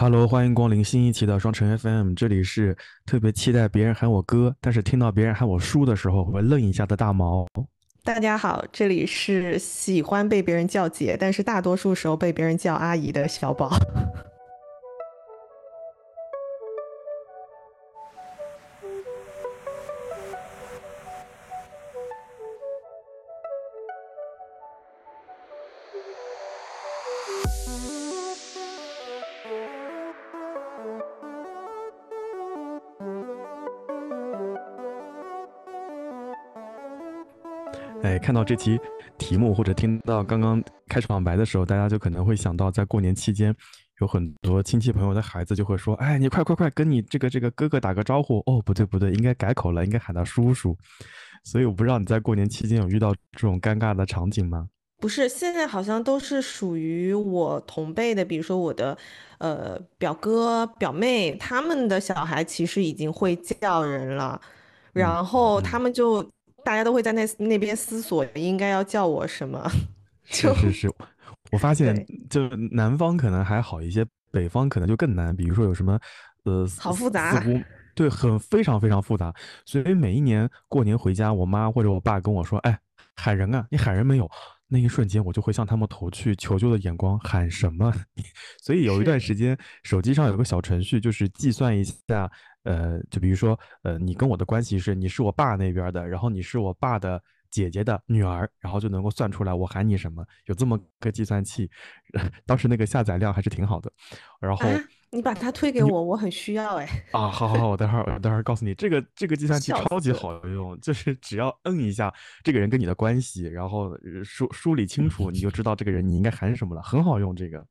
Hello，欢迎光临新一期的双城 FM，这里是特别期待别人喊我哥，但是听到别人喊我叔的时候会愣一下的大毛。大家好，这里是喜欢被别人叫姐，但是大多数时候被别人叫阿姨的小宝。看到这期题目或者听到刚刚开场白的时候，大家就可能会想到，在过年期间，有很多亲戚朋友的孩子就会说：“哎，你快快快，跟你这个这个哥哥打个招呼。”哦，不对不对，应该改口了，应该喊他叔叔。所以我不知道你在过年期间有遇到这种尴尬的场景吗？不是，现在好像都是属于我同辈的，比如说我的呃表哥表妹，他们的小孩其实已经会叫人了，嗯然后他嗯，们就大家都会在那那边思索应该要叫我什么，就是是是，我发现，就南方可能还好一些，北方可能就更难。比如说有什么呃好复杂。对，很非常非常复杂。所以每一年过年回家，我妈或者我爸跟我说：“哎，喊人啊，你喊人没有？”那一瞬间，我就会向他们投去求救的眼光，喊什么？所以有一段，时间，手机上有个小程序，就是计算一下，呃，就比如说，呃，你跟我的关系是，你是我爸那边的，然后你是我爸的姐姐的女儿，然后就能够算出来我喊你什么，有这么个计算器，当时那个下载量还是挺好的。然啊，后你把它推给我，我很需要哎，啊，好好好，我待会儿我待会儿告诉你，这个这个计算器超级。好用，就是只要摁一下这个人跟你的关系，然后呃梳梳理清楚，你就知道这个人你应该喊什么了，很好用这个。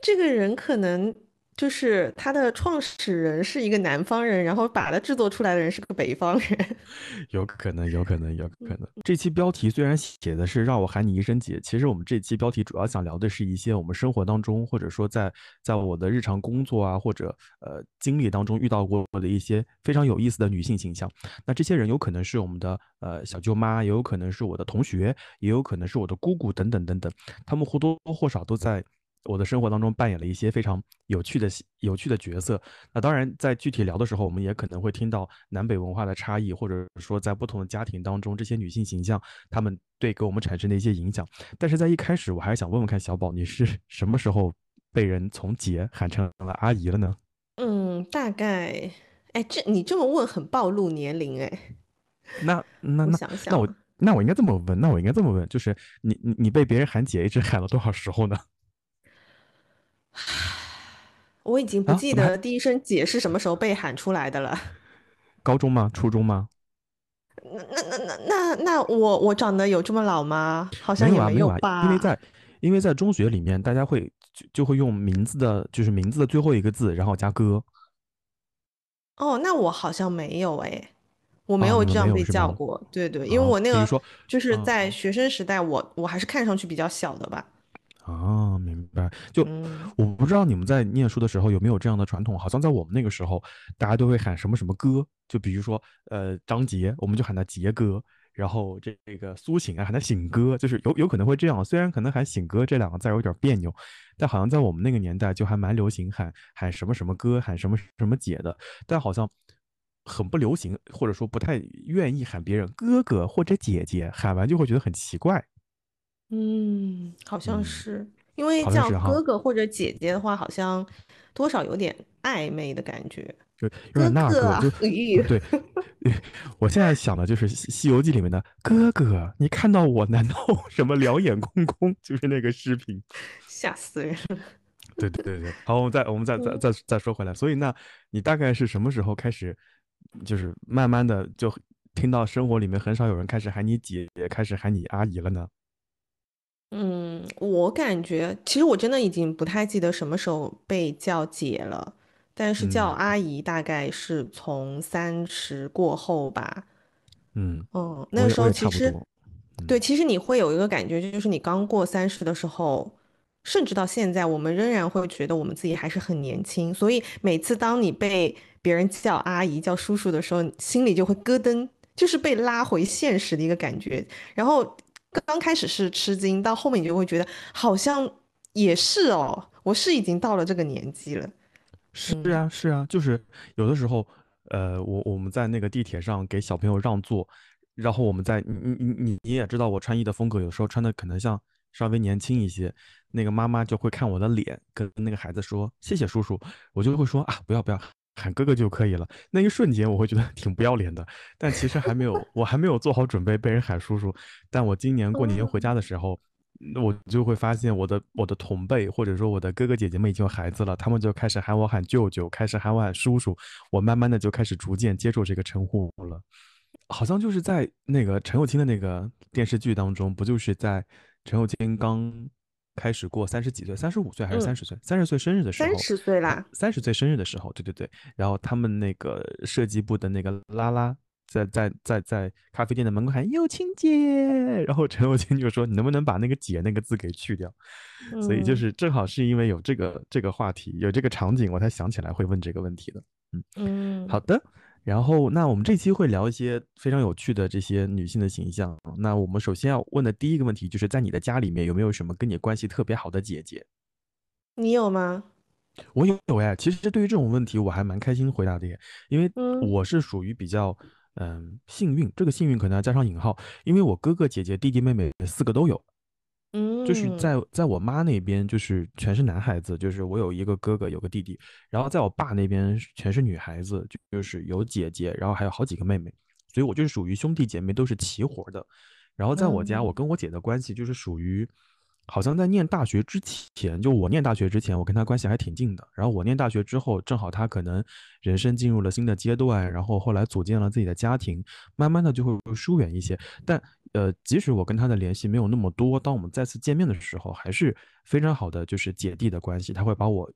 这个人可能就是他的创始人是一个南方人，然后把它制作出来的人是个北方人。有可能，有可能，有可能。这期标题虽然写的是让我喊你一声姐，其实我们这期标题主要想聊的是一些我们生活当中，或者说在在我的日常工作啊，或者呃经历当中遇到过的一些非常有意思的女性形象。那这些人有可能是我们的呃小舅妈，也有可能是我的同学，也有可能是我的姑姑等等等等，他们或多或少都在。我的生活当中扮演了一些非常有趣的有趣的角色，那当然，在具体聊的时候，我们也可能会听到南北文化的差异，或者说在不同的家庭当中，这些女性形象她们对给我们产生的一些影响。但是在一开始，我还是想问问看小宝，你是 什么时候被人从姐喊成了阿姨了呢？嗯，大概，哎，这你这么问很暴露年龄哎。那 那我那那我那我应该这么问，那我应该这么问，就是你你你被别人喊姐一直喊了多少时候呢？我已经不记得第一声姐是什么时候被喊出来的了。高中吗？初中吗？那那那那那我我长得有这么老吗？好像没有啊，也没有没有啊，因为吧。在因为在中学里面，大家会就就会用名字的，就是名字的最后一个字，然后加哥哦，那我好像没有哎，我没有这样被？叫过。对对，因为啊，我那个就是在学生时代，我我还是看上去比较小的吧。啊，明白。就嗯。我不知道你们在念书的时候有没有这样的传统，好像在我们那个时候，大家都会喊什么什么哥，就比如说，呃，张杰，我们就喊他杰哥，然后这这个苏醒啊，喊他醒哥，就是有有可能会这样。虽然可能喊醒哥这两个字有点别扭，但好像在我们那个年代就还蛮流行喊喊什么什么哥，喊什么什么姐的，但好像很不流行，或者说不太愿意喊别人哥哥或者姐姐，喊完就会觉得很奇怪。嗯，好像嗯，是，因为好像叫是哈。哥哥或者姐姐的话，好像多少有点暧昧的感觉。就有哥点那个，哥啊，就咦，对，我现在想的就是《西西游记》里面的哥哥，你看到我难道 什么两眼空空？就是那个视频。吓死人了。对对对对，好，我们再我们再再嗯，再再说回来，所以那你大概是什么时候开始，就是慢慢的就听到生活里面很少有人开始喊你姐姐，开始喊你阿姨了呢？嗯，我感觉其实我真的已经不太记得什么时候被叫姐了，但是叫嗯阿姨大概是从三十过后吧。嗯，嗯，那个时候其实，差不多。对，嗯其实你会有一个感觉，就是你刚过三十的时候，甚至到现在，我们仍然会觉得我们自己还是很年轻。所以每次当你被别人叫阿姨、叫叔叔的时候，心里就会咯噔，就是被拉回现实的一个感觉。然后刚开始是吃惊，到后面你就会觉得好像也是哦，我是已经到了这个年纪了。是啊，是啊，就是有的时候，呃，我我们在那个地铁上给小朋友让座，然后我们在你你你你你也知道我穿衣的风格，有时候穿的可能像稍微年轻一些，那个妈妈就会看我的脸，跟那个孩子说谢谢叔叔，我就会说啊不要不要喊哥哥就可以了。那一瞬间我会觉得 挺不要脸的，但其实还没有我还没有做好准备被人喊叔叔，但我今年过年回家的时候。我就会发现我的我的同辈或者说我的哥哥姐姐们已经有孩子了，他们就开始喊我喊舅舅，开始喊我喊叔叔，我慢慢的就开始逐渐接受这个称呼了。好像就是在那个陈友清的那个电视剧当中，不就是在陈友清刚开始过三十几岁，三十五岁还是三十岁，三十岁生日的时候，三十岁啦，三十岁生日的时候，对对对，然后他们那个设计部的那个拉拉。在在在在咖啡店的门口喊“友情姐”，然后陈友清就说：“你能不能把那个‘姐’那个字给去掉？”所以就是正好是因为有这个这个话题，有这个场景，我才想起来会问这个问题的。嗯嗯，好的。然后那我们这期会聊一些非常有趣的这些女性的形象。那我们首先要问的第一个问题就是在你的家里面有没有什么跟你关系特别好的姐姐？你有吗？我有有哎。其实对于这种问题我还蛮开心回答的耶，因为我是属于比较。嗯，幸运，这个幸运可能要加上引号，因为我哥哥姐姐弟弟妹妹四个都有，嗯，就是在在我妈那边就是全是男孩子，就是我有一个哥哥有个弟弟，然后在我爸那边全是女孩子，就是有姐姐，然后还有好几个妹妹，所以我就是属于兄弟姐妹都是齐活的，然后在我家，我跟我姐的关系就是属于。好像在念大学之前，就我念大学之前，我跟他关系还挺近的。然后我念大学之后，正好他可能人生进入了新的阶段，然后后来组建了自己的家庭，慢慢的就会疏远一些。但呃，即使我跟他的联系没有那么多，当我们再次见面的时候，还是非常好的，就是姐弟的关系。他会把我，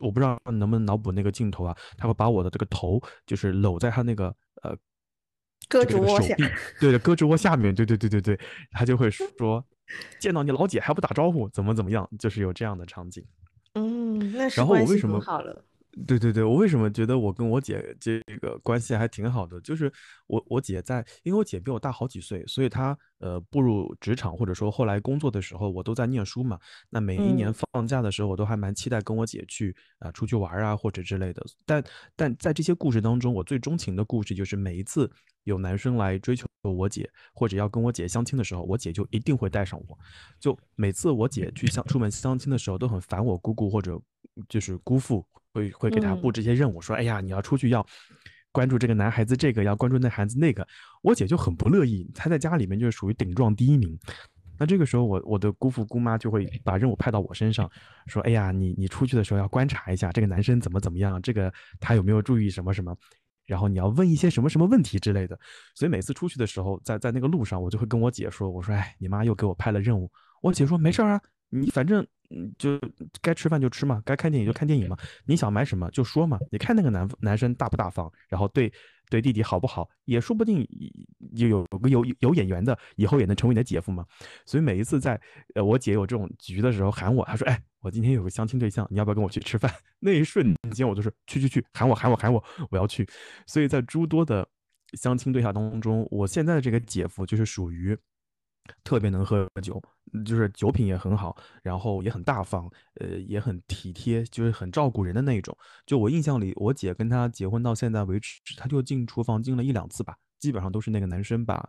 我不知道能不能脑补那个镜头啊，他会把我的这个头就是搂在他那个呃胳肢窝下，对的胳肢窝下面，对对对对对，他就会说。见到你老姐还不打招呼，怎么怎么样？就是有这样的场景。嗯，那然后我为什么好了？对对对，我为什么觉得我跟我姐这个关系还挺好的？就是我我姐在，因为我姐比我大好几岁，所以她呃步入职场或者说后来工作的时候，我都在念书嘛。那每一年放假的时候，我都还蛮期待跟我姐去啊出去玩啊或者之类的。但但在这些故事当中，我最钟情的故事就是每一次有男生来追求我姐或者要跟我姐相亲的时候，我姐就一定会带上我。就每次我姐去相出门相亲的时候，都很烦我姑姑或者就是姑父。会会给他布置一些任务，说：“哎呀，你要出去要关注这个男孩子，这个要关注那孩子那个。”我姐就很不乐意，她在家里面就是属于顶撞第一名。那这个时候，我我的姑父姑妈就会把任务派到我身上，说：“哎呀，你你出去的时候要观察一下这个男生怎么怎么样，这个他有没有注意什么什么，然后你要问一些什么什么问题之类的。”所以每次出去的时候，在在那个路上，我就会跟我姐说：“我说，哎，你妈又给我派了任务。”我姐说：“没事啊。”你反正，就该吃饭就吃嘛，该看电影就看电影嘛。你想买什么就说嘛。你看那个男男生大不大方，然后对对弟弟好不好，也说不定有有个有有眼缘的，以后也能成为你的姐夫嘛。所以每一次在呃我姐有这种局的时候喊我，她说：“哎，我今天有个相亲对象，你要不要跟我去吃饭？” 那一瞬间我就是去去去，喊我喊我喊我，我要去。所以在诸多的相亲对象当中，我现在的这个姐夫就是属于。特别能喝酒，就是酒品也很好，然后也很大方，呃，也很体贴，就是很照顾人的那一种。就我印象里，我姐跟他结婚到现在为止，他就进厨房进了一两次吧，基本上都是那个男生把，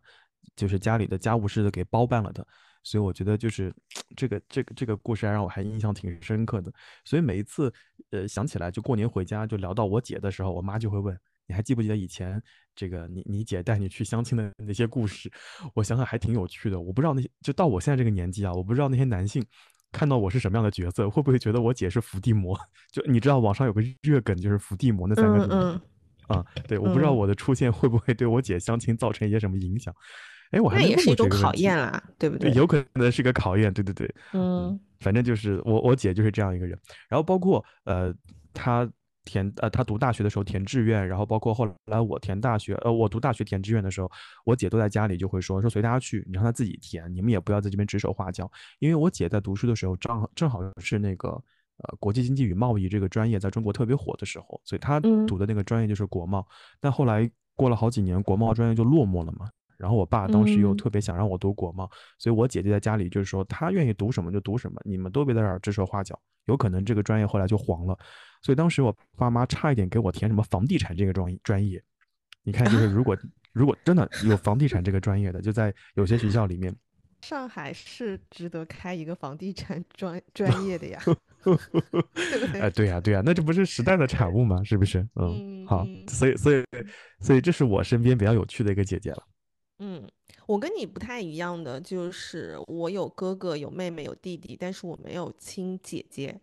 就是家里的家务事的给包办了的。所以我觉得就是这个这个这个故事还让我还印象挺深刻的。所以每一次呃想起来，就过年回家就聊到我姐的时候，我妈就会问。你还记不记得以前这个你你姐带你去相亲的那些故事？我想想还挺有趣的。我不知道那些就到我现在这个年纪啊，我不知道那些男性看到我是什么样的角色，会不会觉得我姐是伏地魔？就你知道网上有个热梗，就是伏地魔那三个字。啊，对，我不知道我的出现会不会对我姐相亲造成一些什么影响？哎，我还也是一种考验啦，对不对？有可能是个考验，对对对。嗯，反正就是我我姐就是这样一个人。然后包括呃，她。填呃，他读大学的时候填志愿，然后包括后来我填大学，呃，我读大学填志愿的时候，我姐都在家里就会说说随他去，你让他自己填，你们也不要在这边指手画脚。因为我姐在读书的时候，正好正好是那个呃国际经济与贸易这个专业在中国特别火的时候，所以她读的那个专业就是国贸。但后来过了好几年，国贸专业就落寞了嘛，然后我爸当时又嗯特别想让我读国贸，所以我姐姐在家里就是说她愿意读什么就读什么，你们都别在这儿指手画脚，有可能这个专业后来就黄了。所以当时我爸妈差一点给我填什么房地产这个专专业。你看，就是如果 如果真的有房地产这个专业的，就在有些学校里面，上海是值得开一个房地产专 专业的呀，对不哎，对？对呀，对呀，那这不是时代的产物吗？是不是？嗯，好，所以所以所以这是我身边比较有趣的一个姐姐了。嗯，我跟你不太一样的，就是我有哥哥、有妹妹、有弟弟，但是我没有亲姐姐。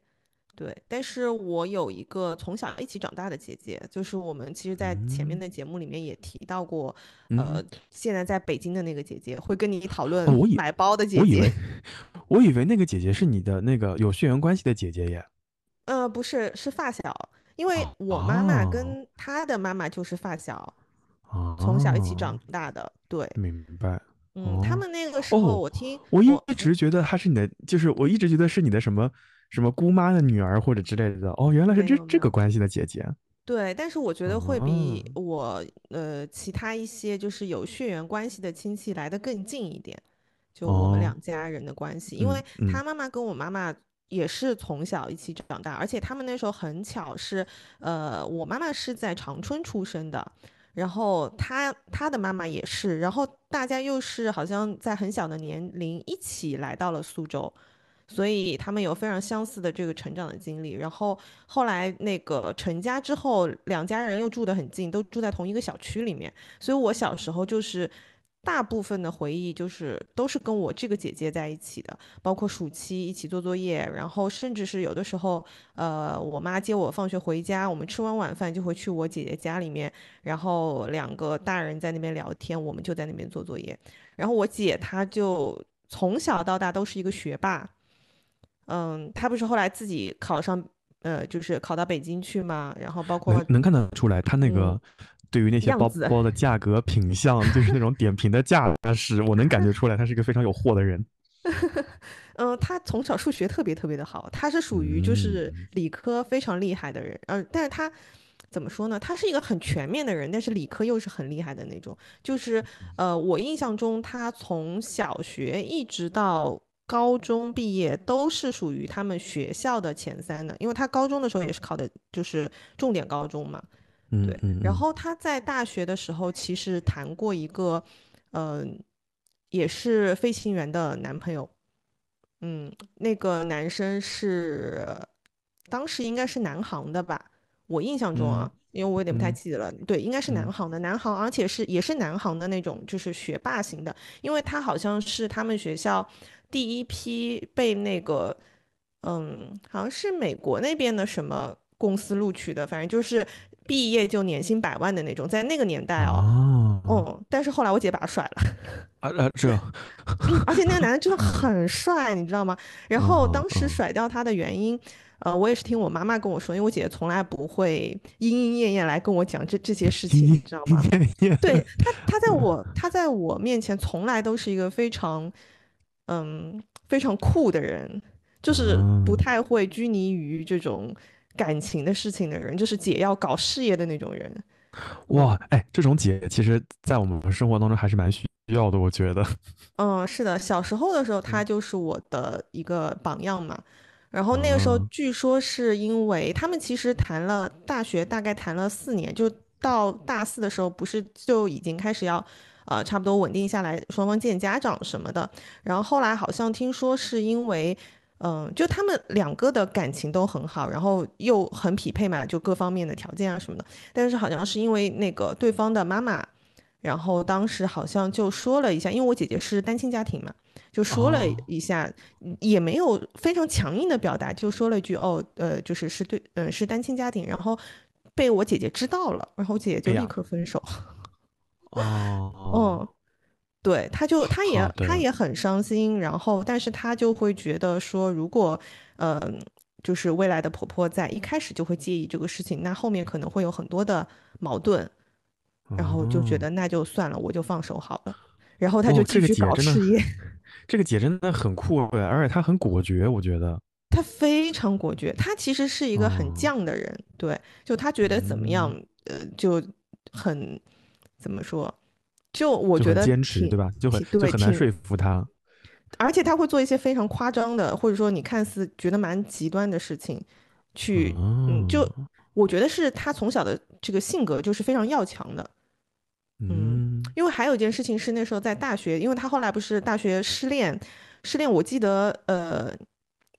对，但是我有一个从小一起长大的姐姐，就是我们其实，在前面嗯的节目里面也提到过，嗯，呃，现在在北京的那个姐姐，会跟你讨哦，论买包的姐我以为姐。我以为那个姐姐是你的那个有血缘关系的姐姐耶。呃，不是，是发小，因为啊我妈妈啊跟她的妈妈就是发小，啊，从小一起长大的。对，明白。嗯，他哦们那个时候哦，我听我一我直觉得她是你的，就是我一直觉得是你的什么什么姑妈的女儿或者之类的。哦，原来是这。这个关系的姐姐。对，但是我觉得会比啊，我呃其他一些就是有血缘关系的亲戚来的更近一点，就我们哦，两家人的关系，因为嗯嗯他妈妈跟我妈妈也是从小一起长大，而且他们那时候很巧是，呃，我妈妈是在长春出生的，然后他他的妈妈也是，然后大家又是好像在很小的年龄一起来到了苏州。所以他们有非常相似的这个成长的经历，然后后来那个成家之后，两家人又住得很近，都住在同一个小区里面，所以我小时候就是大部分的回忆就是都是跟我这个姐姐在一起的，包括暑期一起做作业，然后甚至是有的时候，呃，我妈接我放学回家，我们吃完晚饭就会去我姐姐家里面，然后两个大人在那边聊天，我们就在那边做作业，然后我姐她就从小到大都是一个学霸。嗯，她不是后来自己考上，呃，就是考到北京去嘛，然后包括能能看得出来，她那嗯个对于那些包，包的价格品相，就是那种点评的价但是，我能感觉出来，他是一个非常有货的人。嗯，他从小数学特别特别的好，他是属于就是嗯理科非常厉害的人，嗯，但是他怎么说呢？他是一个很全面的人，但是理科又是很厉害的那种。就是呃，我印象中他从小学一直到高中毕业都是属于他们学校的前三的，因为他高中的时候也是考的就是重点高中嘛。对，嗯嗯。嗯，然后他在大学的时候其实谈过一个，嗯、也是飞行员的男朋友，嗯，那个男生是当时应该是南航的吧，我印象中嗯啊，因为我有点不太嗯记得了，对，应该是南嗯。航的，南航，而且是也是南航的那种，就是学霸型的，因为他好像是他们学校第一批被那个，嗯，好像是美国那边的什么公司录取的，反正就是毕业就年薪百万的那种，在那个年代哦，哦嗯，但是后来我姐把他甩了。啊啊，这嗯，而且那个男的真的很帅，你知道吗？然后当时甩掉他的原因，呃，我也是听我妈妈跟我说，因为我姐姐从来不会莺莺燕燕来跟我讲这这些事情，你知道吗？对，她，她在我 他在我面前从来都是一个非常，嗯，非常酷的人，就是不啊，太会拘泥于这种感情的事情的人，就是姐要搞事业的那种人。嗯。哇，哎，这种姐其实，在我们生活当中还是蛮需要的，我觉得。嗯，是的，小时候的时候，他嗯就是我的一个榜样嘛。然后那个时候，啊，据说是因为他们其实谈了大学，大概谈了四年，就到大四的时候，不是就已经开始要，呃，差不多稳定下来，双方见家长什么的。然后后来好像听说是因为，嗯、就他们两个的感情都很好，然后又很匹配嘛，就各方面的条件啊什么的。但是好像是因为那个对方的妈妈。然后当时好像就说了一下，因为我姐姐是单亲家庭嘛，就说了哦，一下，嗯也没有非常强硬的表达，就说了一句哦，呃，就是是对，呃，是单亲家庭，然后被我姐姐知道了，然后我姐姐就立刻分手。哦，嗯，对，她就她也好的，她也很伤心，然后但是她就会觉得说，如果呃，就是未来的婆婆在一开始就会介意这个事情，那后面可能会有很多的矛盾，然后就觉哦，得那就算了，我就放手好了。然后她就继续搞事业，这个姐真的很酷哎，而且她很果决，我觉得。她非常果决，她其实是一个很哦，犟的人，对，就她觉得怎么样，嗯，呃，就很怎么说，就我觉得坚持，对吧？就很就很难说服他。而且他会做一些非常夸张的，或者说你看似觉得蛮极端的事情，去，嗯，就我觉得是他从小的这个性格就是非常要强的，嗯，因为还有一件事情是那时候在大学，因为他后来不是大学失恋，失恋，我记得，呃，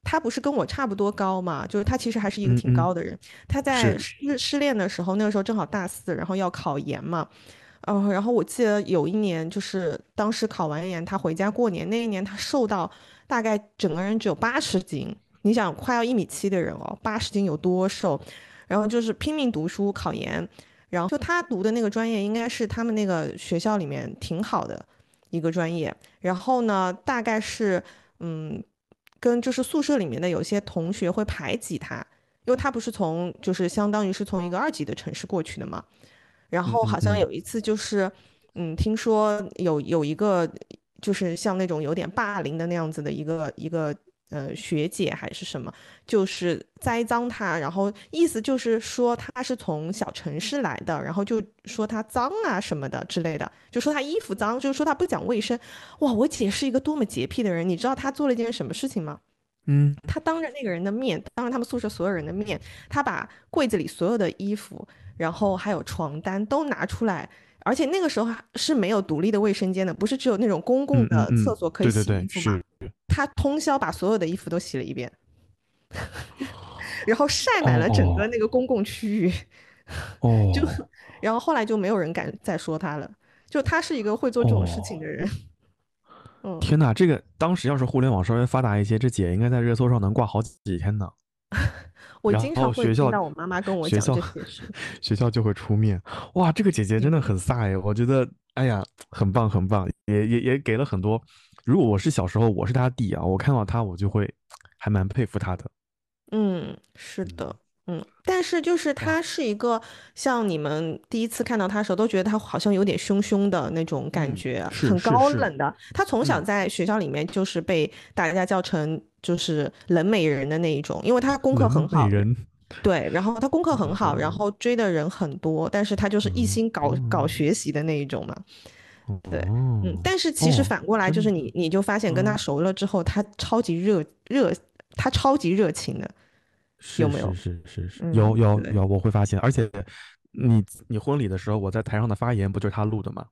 他不是跟我差不多高嘛，就是他其实还是一个挺高的人，他在失失恋的时候，那个时候正好大四，然后要考研嘛。嗯，然后我记得有一年，就是当时考完研，他回家过年那一年，他瘦到大概整个人只有八十斤。你想，快要一米七的人哦，八十斤有多瘦？然后就是拼命读书考研，然后就他读的那个专业应该是他们那个学校里面挺好的一个专业。然后呢，大概是嗯，跟就是宿舍里面的有些同学会排挤他，因为他不是从就是相当于是从一个二级的城市过去的嘛。然后好像有一次就是，嗯，听说有有一个就是像那种有点霸凌的那样子的一个一个呃学姐还是什么，就是栽赃他，然后意思就是说他是从小城市来的，然后就说他脏啊什么的之类的，就说他衣服脏，就是说他不讲卫生。哇，我姐是一个多么洁癖的人，你知道她做了一件什么事情吗？嗯，他当着那个人的面，当着他们宿舍所有人的面，他把柜子里所有的衣服。然后还有床单都拿出来，而且那个时候是没有独立的卫生间的，不是只有那种公共的厕所可以洗衣服吗？他通宵把所有的衣服都洗了一遍，然后晒满了整个那个公共区域。哦，就然后后来就没有人敢再说他了，就他是一个会做这种事情的人。嗯，天哪，这个当时要是互联网稍微发达一些，这姐应该在热搜上能挂好几天呢。我经常会听到我妈妈跟我讲这些事，学校就会出面。哇，这个姐姐真的很飒哎！我觉得，哎呀，很棒很棒，也也也给了很多。如果我是小时候，我是她弟啊，我看到她，我就会还蛮佩服她的。嗯，是的。嗯，但是就是他是一个像你们第一次看到他的时候都觉得他好像有点凶凶的那种感觉，很高冷的。他从小在学校里面就是被大家叫成就是冷美人的那一种，因为他功课很好。对，然后他功课很好，然后追的人很多，但是他就是一心搞搞学习的那一种嘛。对，嗯，但是其实反过来就是你你就发现跟他熟了之后，他超级热热，他超级热情的。有没有？是是是，有有有，我会发现。而且，你你婚礼的时候，我在台上的发言不就是他录的吗？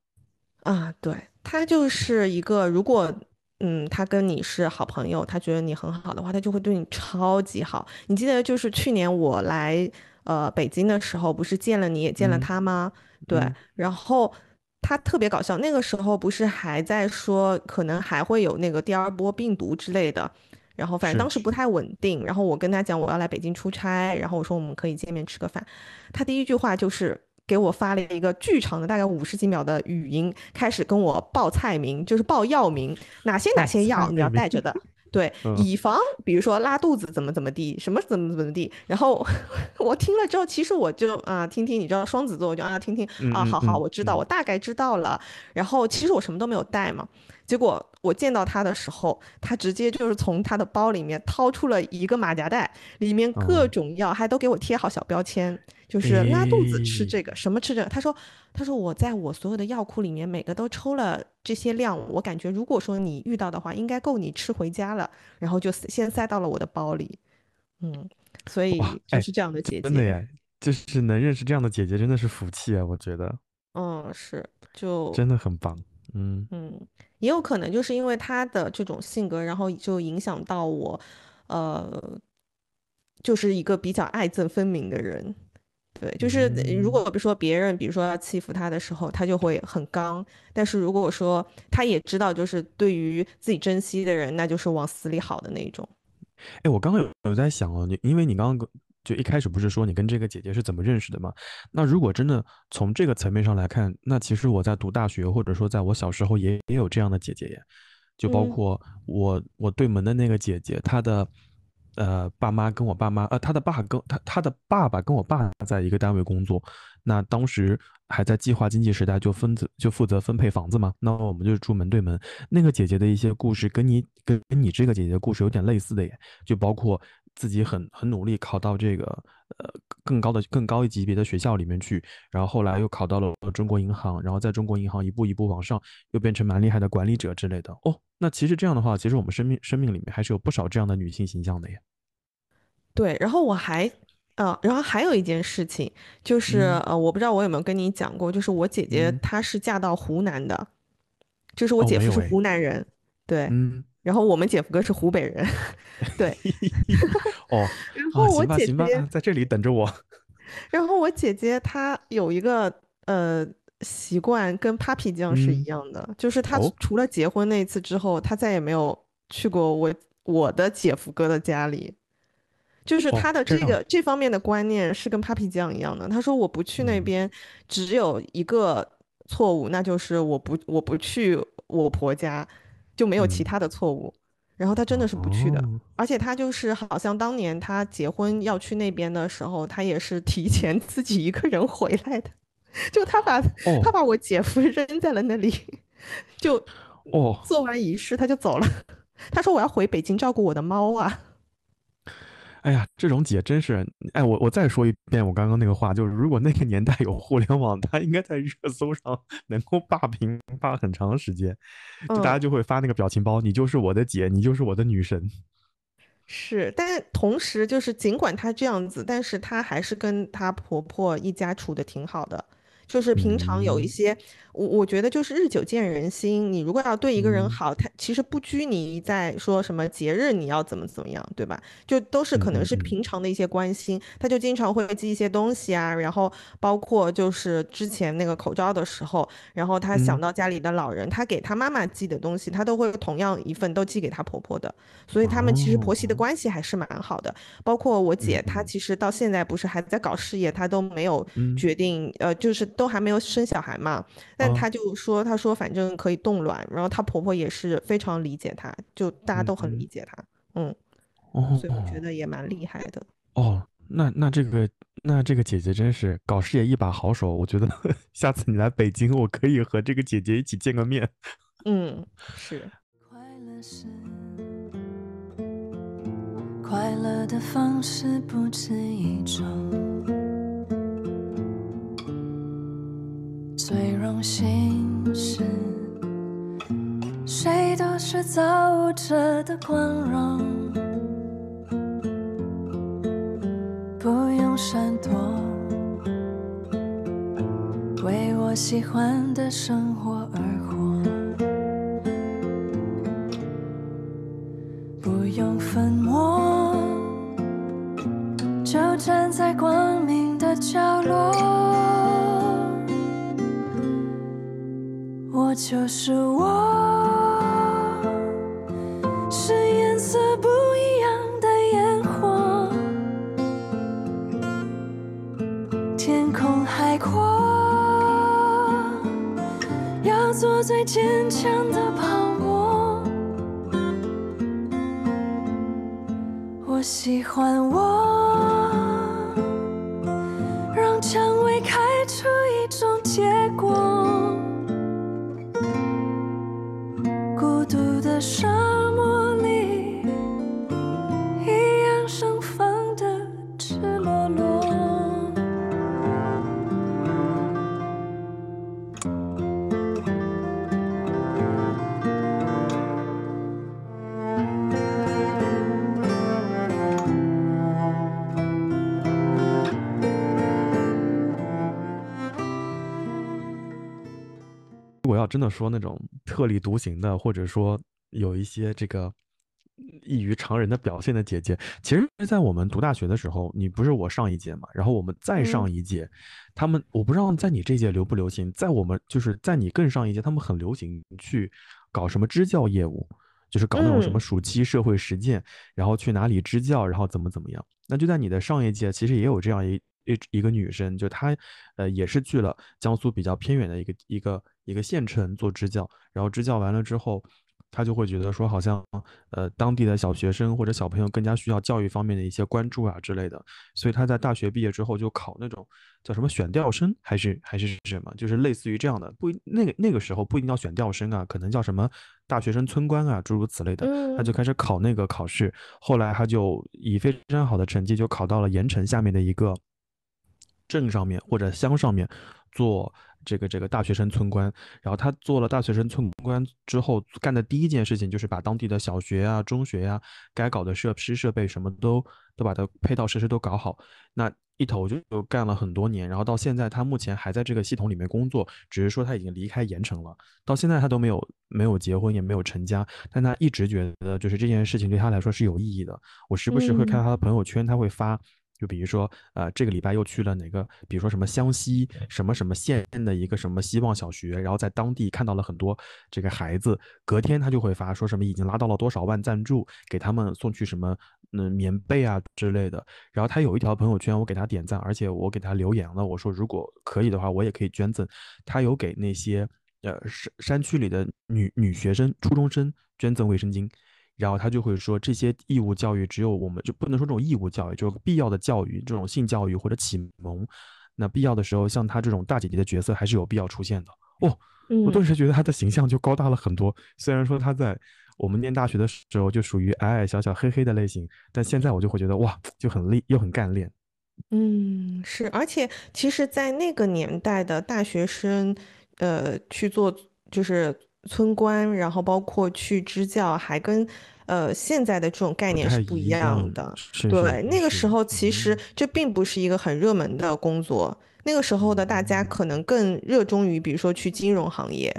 啊，对，他就是一个，如果嗯，他跟你是好朋友，他觉得你很好的话，他就会对你超级好。你记得就是去年我来呃北京的时候，不是见了你也见了他吗？对，然后他特别搞笑，那个时候不是还在说可能还会有那个第二波病毒之类的。然后反正当时不太稳定，然后我跟他讲我要来北京出差，然后我说我们可以见面吃个饭，他第一句话就是给我发了一个巨长的大概五十几秒的语音，开始跟我报菜名，就是报药名，哪些哪些药你要带着的，对，以防比如说拉肚子怎么怎么地，什么怎么怎么地，然后 我听了之后，其实我就啊听听，你知道双子座我就啊听听啊，好好我知道，我大概知道了，然后其实我什么都没有带嘛。结果我见到他的时候，他直接就是从他的包里面掏出了一个马甲袋，里面各种药还都给我贴好小标签，就是拉肚子吃这个，什么吃这个。他说，他说我在我所有的药库里面每个都抽了这些量，我感觉如果说你遇到的话，应该够你吃回家了。然后就先塞到了我的包里，嗯，所以就是这样的姐姐，真的耶，就是能认识这样的姐姐真的是福气啊，我觉得。嗯，是，就真的很棒，嗯嗯。也有可能就是因为他的这种性格，然后就影响到我，呃，就是一个比较爱憎分明的人。对，就是如果比如说别人，比如说要欺负他的时候，他就会很刚；但是如果说他也知道，就是对于自己珍惜的人，那就是往死里好的那一种。哎，我刚刚有有在想哦，你因为你刚刚。就一开始不是说你跟这个姐姐是怎么认识的吗？那如果真的从这个层面上来看，那其实我在读大学或者说在我小时候也也有这样的姐姐耶，就包括我我对门的那个姐姐，她的呃爸妈跟我爸妈，呃她的爸跟她她的爸爸跟我爸在一个单位工作，那当时还在计划经济时代，就分子就负责分配房子嘛，那我们就住门对门。那个姐姐的一些故事跟你跟跟你这个姐姐的故事有点类似的耶，就包括。自己很很努力考到这个呃更高的更高一级别的学校里面去，然后后来又考到了中国银行，然后在中国银行一步一步往上，又变成蛮厉害的管理者之类的。哦，那其实这样的话，其实我们生命生命里面还是有不少这样的女性形象的耶。对，然后我还，呃，然后还有一件事情，就是呃，我不知道我有没有跟你讲过，就是我姐姐她是嫁到湖南的，就是我姐夫是湖南人，对，嗯，然后我们姐夫哥是湖北人，对，哦，然后我姐姐在这里等着我。然后我姐姐她有一个呃习惯，跟 Papi 酱是一样的，就是她除了结婚那一次之后，她再也没有去过我我的姐夫哥的家里。就是他的这个这方面的观念是跟 Papi 酱一样的。他说我不去那边，只有一个错误，那就是我不我不去我婆家，就没有其他的错误。然后他真的是不去的，而且他就是好像当年他结婚要去那边的时候，他也是提前自己一个人回来的，就他把他把我姐夫扔在了那里，就哦做完仪式他就走了。他说我要回北京照顾我的猫啊。哎呀，这种姐真是哎，我我再说一遍我刚刚那个话，就是如果那个年代有互联网，她应该在热搜上能够霸屏霸很长时间，就大家就会发那个表情包，你就是我的姐，你就是我的女神。是，但同时就是尽管她这样子，但是她还是跟她婆婆一家处的挺好的。就是平常有一些，我我觉得就是日久见人心。你如果要对一个人好，他其实不拘泥在说什么节日你要怎么怎么样，对吧？就都是可能是平常的一些关心，他就经常会寄一些东西啊。然后包括就是之前那个口罩的时候，然后他想到家里的老人，他给他妈妈寄的东西，他都会同样一份都寄给他婆婆的。所以他们其实婆媳的关系还是蛮好的。包括我姐，她其实到现在不是还在搞事业，她都没有决定，呃，就是。都还没有生小孩嘛，但她就说，她说反正可以冻卵，然后她婆婆也是非常理解她，就大家都很理解她，嗯，哦，所以我觉得也蛮厉害的。哦，那那这个那这个姐姐真是搞事业一把好手，我觉得 下次你来北京，我可以和这个姐姐一起见个面。嗯，是。快乐是。快乐的方式不止一种。最荣幸是，谁都是造物者的光荣，不用闪躲，为我喜欢的生活而活，不用粉墨，就站在光明的角落。就是我，是颜色不一样的烟火，天空海阔，要做最坚强的泡沫。我喜欢我，真的说那种特立独行的，或者说。有一些这个异于常人的表现的姐姐，其实，在我们读大学的时候，你不是我上一届嘛？然后我们再上一届，他们我不知道在你这届流不流行，在我们就是在你更上一届，他们很流行去搞什么支教业务，就是搞那种什么暑期社会实践，然后去哪里支教，然后怎么怎么样。那就在你的上一届，其实也有这样一一一个女生，就她呃也是去了江苏比较偏远的一个一个一个县城做支教，然后支教完了之后。他就会觉得说，好像呃，当地的小学生或者小朋友更加需要教育方面的一些关注啊之类的，所以他在大学毕业之后就考那种叫什么选调生，还是还是什么，就是类似于这样的，不那个那个时候不一定要选调生啊，可能叫什么大学生村官啊，诸如此类的，他就开始考那个考试，后来他就以非常好的成绩就考到了盐城下面的一个镇上面或者乡上面做。这个这个大学生村官，然后他做了大学生村官之后，干的第一件事情就是把当地的小学啊、中学呀，该搞的设施设备什么都都把它配套设施都搞好。那一头就就干了很多年，然后到现在他目前还在这个系统里面工作，只是说他已经离开盐城了，到现在他都没有没有结婚，也没有成家，但他一直觉得就是这件事情对他来说是有意义的。我时不时会看到他的朋友圈，他会发。就比如说，呃，这个礼拜又去了哪个？比如说什么湘西什么什么县的一个什么希望小学，然后在当地看到了很多这个孩子，隔天他就会发说什么已经拉到了多少万赞助，给他们送去什么嗯棉被啊之类的。然后他有一条朋友圈，我给他点赞，而且我给他留言了，我说如果可以的话，我也可以捐赠。他有给那些呃山山区里的女女学生、初中生捐赠卫生巾。然后他就会说，这些义务教育只有我们就不能说这种义务教育，就是必要的教育，这种性教育或者启蒙，那必要的时候，像他这种大姐姐的角色还是有必要出现的哦。我顿时觉得他的形象就高大了很多。虽然说他在我们念大学的时候就属于矮矮小小黑黑的类型，但现在我就会觉得哇，就很厉又很干练。嗯，是，而且其实，在那个年代的大学生，呃，去做就是。村官，然后包括去支教，还跟呃现在的这种概念是不一样的。对，那个时候其实这并不是一个很热门的工作。那个时候的大家可能更热衷于，比如说去金融行业，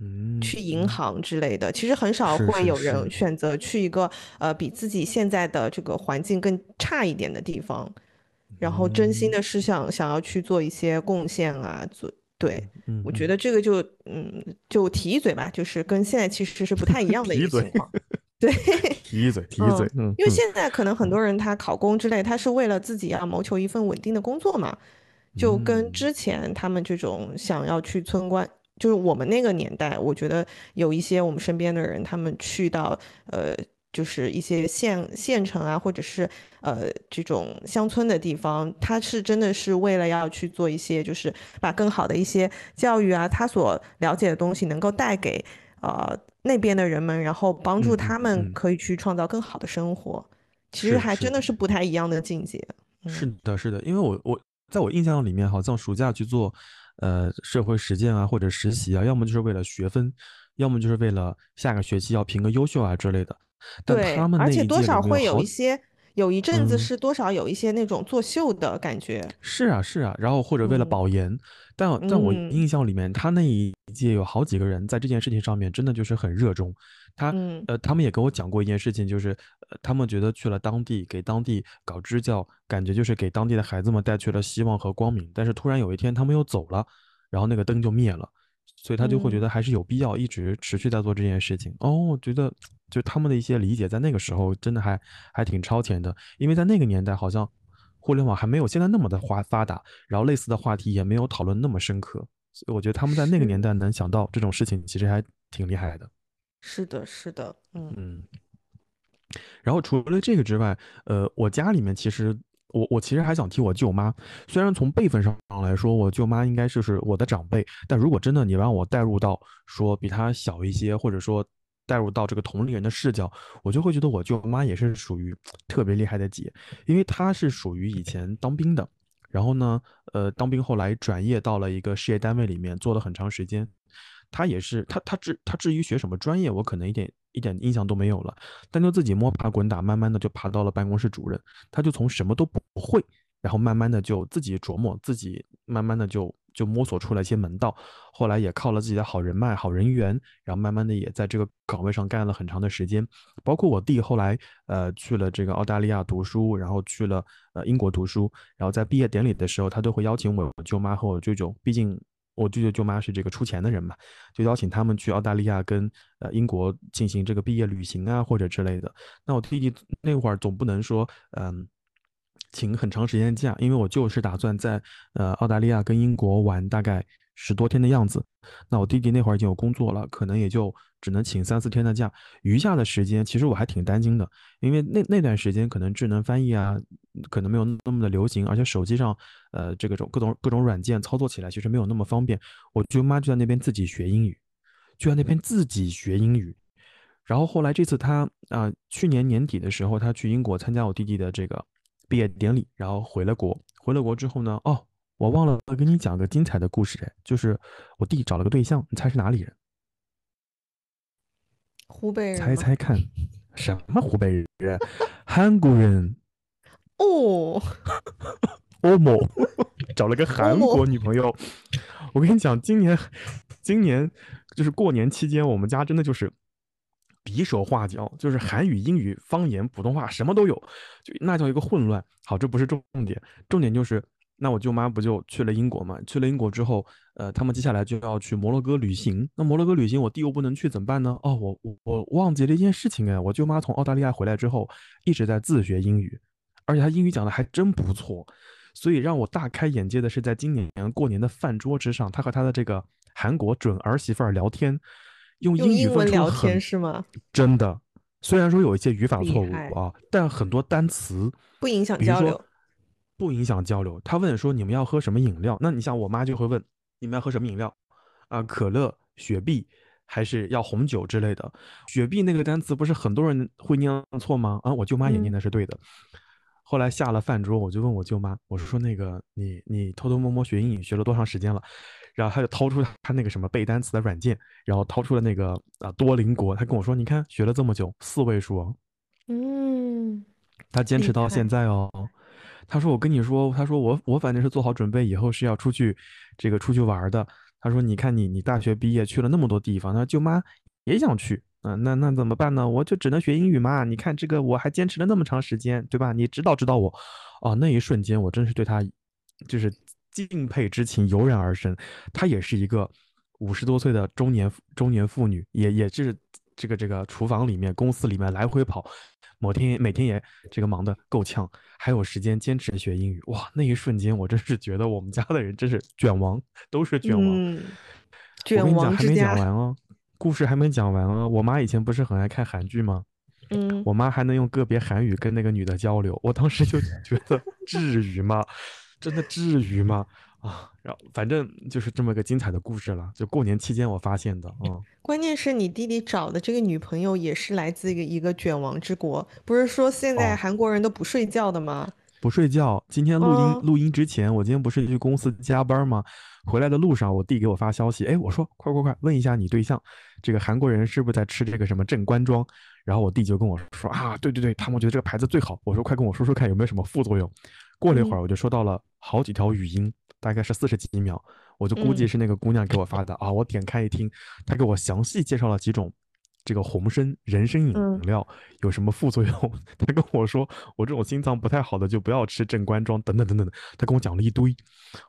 嗯，去银行之类的。其实很少会有人选择去一个呃比自己现在的这个环境更差一点的地方，然后真心的是想想要去做一些贡献啊，做。对，我觉得这个就嗯，就提一嘴吧，就是跟现在其实是不太一样的一个情况。对，提一嘴，提一嘴，嗯，因为现在可能很多人他考公之类，他是为了自己要谋求一份稳定的工作嘛，就跟之前他们这种想要去村官，就是我们那个年代，我觉得有一些我们身边的人，他们去到呃。就是一些县县城啊，或者是呃这种乡村的地方，他是真的是为了要去做一些，就是把更好的一些教育啊，他所了解的东西能够带给呃那边的人们，然后帮助他们可以去创造更好的生活。其实还真的是不太一样的境界。是的，是的，因为我我在我印象里面，好像暑假去做呃社会实践啊，或者实习啊，要么就是为了学分，要么就是为了下个学期要评个优秀啊之类的。对，而且多少会有一些，有一阵子是多少有一些那种作秀的感觉。是啊，是啊，然后或者为了保研，但在我印象里面，他那一届有好几个人在这件事情上面真的就是很热衷。他呃，他们也跟我讲过一件事情，就是呃，他们觉得去了当地给当地搞支教，感觉就是给当地的孩子们带去了希望和光明。但是突然有一天他们又走了，然后那个灯就灭了。所以他就会觉得还是有必要一直持续在做这件事情哦。我觉得就他们的一些理解，在那个时候真的还还挺超前的，因为在那个年代好像互联网还没有现在那么的发发达，然后类似的话题也没有讨论那么深刻，所以我觉得他们在那个年代能想到这种事情，其实还挺厉害的。是的，是的，嗯嗯。然后除了这个之外，呃，我家里面其实。我我其实还想提我舅妈，虽然从辈分上来说，我舅妈应该就是我的长辈，但如果真的你让我带入到说比她小一些，或者说带入到这个同龄人的视角，我就会觉得我舅妈也是属于特别厉害的姐，因为她是属于以前当兵的，然后呢，呃，当兵后来转业到了一个事业单位里面做了很长时间，她也是她她至她至于学什么专业，我可能一点。一点印象都没有了，但就自己摸爬滚打，慢慢的就爬到了办公室主任。她就从什么都不会，然后慢慢的就自己琢磨，自己慢慢的就就摸索出了一些门道。后来也靠了自己的好人脉、好人缘，然后慢慢的也在这个岗位上干了很长的时间。包括我弟后来呃去了这个澳大利亚读书，然后去了呃英国读书，然后在毕业典礼的时候，他都会邀请我舅妈和我舅舅，毕竟。我舅舅舅妈是这个出钱的人嘛，就邀请他们去澳大利亚跟呃英国进行这个毕业旅行啊，或者之类的。那我弟弟那会儿总不能说嗯请很长时间假，因为我舅是打算在呃澳大利亚跟英国玩大概。十多天的样子，那我弟弟那会儿已经有工作了，可能也就只能请三四天的假。余下的时间，其实我还挺担心的，因为那那段时间可能智能翻译啊，可能没有那么的流行，而且手机上，呃，这个种各种各种软件操作起来其实没有那么方便。我舅妈就在那边自己学英语，就在那边自己学英语。然后后来这次他啊，去年年底的时候，他去英国参加我弟弟的这个毕业典礼，然后回了国。回了国之后呢，哦。我忘了跟你讲个精彩的故事，哎，就是我弟找了个对象，你猜是哪里人？湖北人？猜猜看，什么湖北人？韩国人。哦，欧某找了个韩国女朋友。我跟你讲，今年，今年就是过年期间，我们家真的就是比手画脚，就是韩语、英语、方言、普通话什么都有，就那叫一个混乱。好，这不是重点，重点就是，那我舅妈不就去了英国嘛？去了英国之后，呃，他们接下来就要去摩洛哥旅行。那摩洛哥旅行，我弟又不能去，怎么办呢？哦，我我忘记了一件事情哎，我舅妈从澳大利亚回来之后，一直在自学英语。而且他英语讲的还真不错，所以让我大开眼界的是，在今年过年的饭桌之上，他和他的这个韩国准儿媳妇儿聊天，用英语文聊天是吗？真的，虽然说有一些语法错误啊，但很多单词不影响交流，不影响交流。他问说你们要喝什么饮料？那你像我妈就会问你们要喝什么饮料啊？可乐、雪碧还是要红酒之类的？雪碧那个单词不是很多人会念错吗？啊，我舅妈也念的是对的。后来下了饭桌，我就问我舅妈，我说：“那个你你偷偷摸摸学英语学了多长时间了？”然后他就掏出他那个什么背单词的软件，然后掏出了那个啊多邻国，他跟我说：“你看学了这么久，四位数。”嗯，他坚持到现在哦。他说：“我跟你说，他说我我反正是做好准备，以后是要出去这个出去玩的。”他说：“你看你你大学毕业去了那么多地方，他舅妈也想去。”嗯，那那怎么办呢？我就只能学英语嘛。你看这个，我还坚持了那么长时间，对吧？你指导指导我。哦，那一瞬间，我真是对他，就是敬佩之情油然而生。她也是一个五十多岁的中年中年妇女，也也是这个这个厨房里面、公司里面来回跑，某天每天也这个忙得够呛，还有时间坚持学英语。哇，那一瞬间，我真是觉得我们家的人真是卷王，都是卷王。卷王还没讲完哦。故事还没讲完啊！我妈以前不是很爱看韩剧吗？嗯，我妈还能用个别韩语跟那个女的交流，我当时就觉得至于吗？真的至于吗？啊，然后反正就是这么个精彩的故事了，就过年期间我发现的啊。关键是你弟弟找的这个女朋友也是来自一个一个卷王之国，不是说现在韩国人都不睡觉的吗？不睡觉。今天录音录音之前，我今天不是去公司加班吗？回来的路上，我弟给我发消息，哎，我说快快快，问一下你对象，这个韩国人是不是在吃这个什么镇关庄？然后我弟就跟我说啊，对对对，他们觉得这个牌子最好。我说快跟我说说看有没有什么副作用。过了一会儿，我就收到了好几条语音，大概是四十几秒，我就估计是那个姑娘给我发的啊。我点开一听，她给我详细介绍了几种。这个红参人参饮料有什么副作用？他跟我说，我这种心脏不太好的就不要吃正官庄等等等等的。他跟我讲了一堆，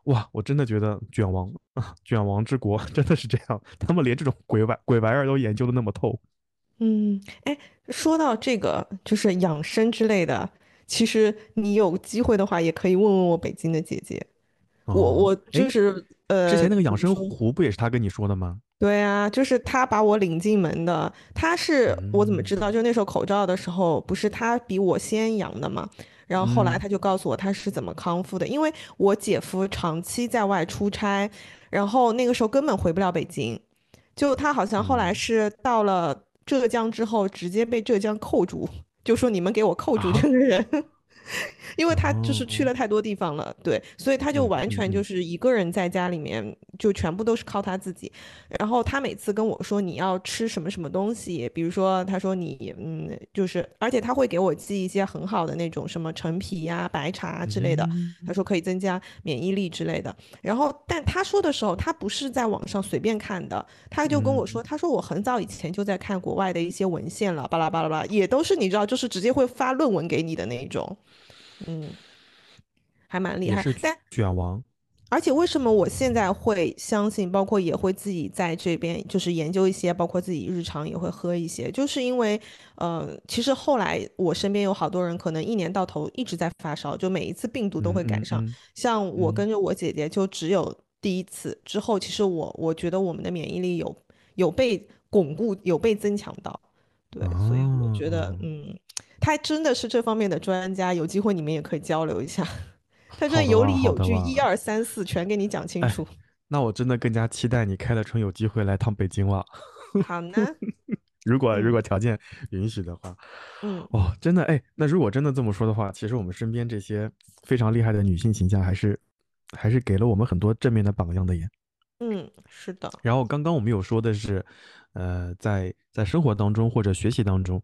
哇，我真的觉得卷王啊，卷王之国真的是这样，他们连这种鬼玩鬼玩意儿都研究的那么透。嗯，哎，说到这个就是养生之类的，其实你有机会的话也可以问问我北京的姐姐，我我就是呃，之前那个养生壶不也是他跟你说的吗？对啊，就是他把我领进门的。他是我怎么知道？就那时候口罩的时候，不是他比我先阳的嘛。然后后来他就告诉我他是怎么康复的，因为我姐夫长期在外出差，然后那个时候根本回不了北京。就他好像后来是到了浙江之后，直接被浙江扣住，就说你们给我扣住这个人。因为他就是去了太多地方了，对，所以他就完全就是一个人在家里面，就全部都是靠他自己。然后他每次跟我说你要吃什么什么东西，比如说他说你嗯，就是而且他会给我寄一些很好的那种什么陈皮呀、白茶之类的，他说可以增加免疫力之类的。然后但他说的时候，他不是在网上随便看的，他就跟我说，他说我很早以前就在看国外的一些文献了，巴拉巴拉巴拉，也都是你知道，就是直接会发论文给你的那一种。嗯，还蛮厉害，但卷王。而且为什么我现在会相信，包括也会自己在这边就是研究一些，包括自己日常也会喝一些，就是因为，呃，其实后来我身边有好多人，可能一年到头一直在发烧，就每一次病毒都会赶上。像我跟着我姐姐，就只有第一次之后，其实我我觉得我们的免疫力有有被巩固，有被增强到。对，所以我觉得，嗯。他真的是这方面的专家，有机会你们也可以交流一下。他这有理有据，一二三四全给你讲清楚。那我真的更加期待你开了春有机会来趟北京了。好呢，如果如果条件允许的话，嗯，哦，真的哎，那如果真的这么说的话，其实我们身边这些非常厉害的女性形象还是还是给了我们很多正面的榜样的耶。嗯，是的。然后刚刚我们有说的是，呃，在在生活当中或者学习当中，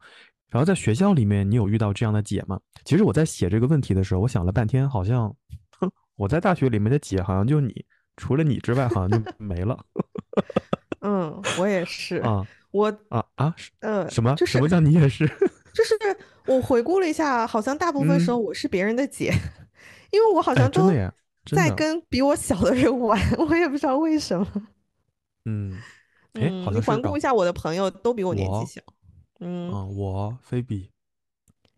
然后在学校里面，你有遇到这样的姐吗？其实我在写这个问题的时候，我想了半天，好像，哼，我在大学里面的姐好像就你，除了你之外，好像就 没了。嗯，我也是。啊，我啊啊，呃，什么？就是什么叫你也是？就是我回顾了一下，好像大部分时候嗯我是别人的姐，因为我好哎，像都在。跟比我小的人玩，我也不知道为什么。嗯，哎，你环顾一下我的朋友，都比我年纪，小。嗯，嗯，我菲比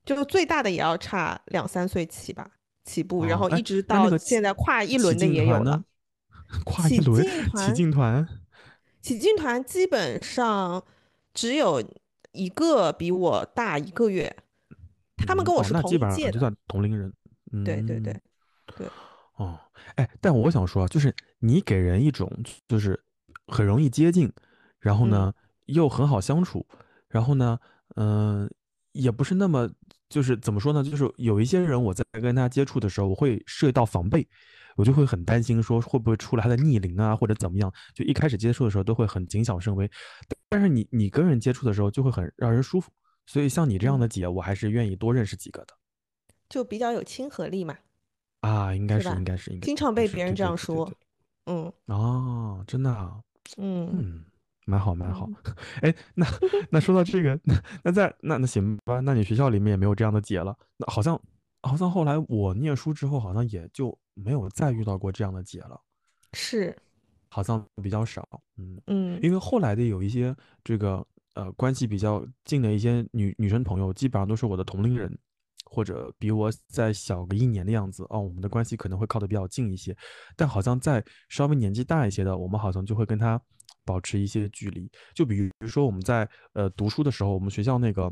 就最大的也要差两三岁起吧，起步，然后一直到现在跨一轮的？也有了。跨一轮起劲 团，起劲团基本上只有一个比我大一个月，他们跟我是同那基一届的。本上就算同龄人。对对对嗯，对，哦，哎，但我想说啊，就是你给人一种就是很容易接近，然后嗯呢又很好相处，然后呢，嗯、也不是那么就是怎么说呢，就是有一些人我在跟他接触的时候，我会涉及到防备，我就会很担心说会不会出来他的逆鳞啊，或者怎么样，就一开始接触的时候都会很谨小慎微，但是你你跟人接触的时候就会很让人舒服，所以像你这样嗯，的姐，我还是愿意多认识几个的。就比较有亲和力嘛，啊，应该是应？该是应该经常被，别人这样说。嗯。哦，真的啊，嗯。嗯，蛮好蛮好。嗯，哎，那那说到这个，那 那在那那行吧，那你学校里面也没有这样的姐了？那好像好像后来我念书之后，好像也就没有再遇到过这样的姐了，是，好像比较少。嗯，嗯因为后来的有一些这个呃关系比较近的一些女女生朋友，基本上都是我的同龄人，或者比我再小个一年的样子哦，我们的关系可能会靠得比较近一些。但好像在稍微年纪大一些的，我们好像就会跟他保持一些距离。就比如说我们在呃读书的时候，我们学校那个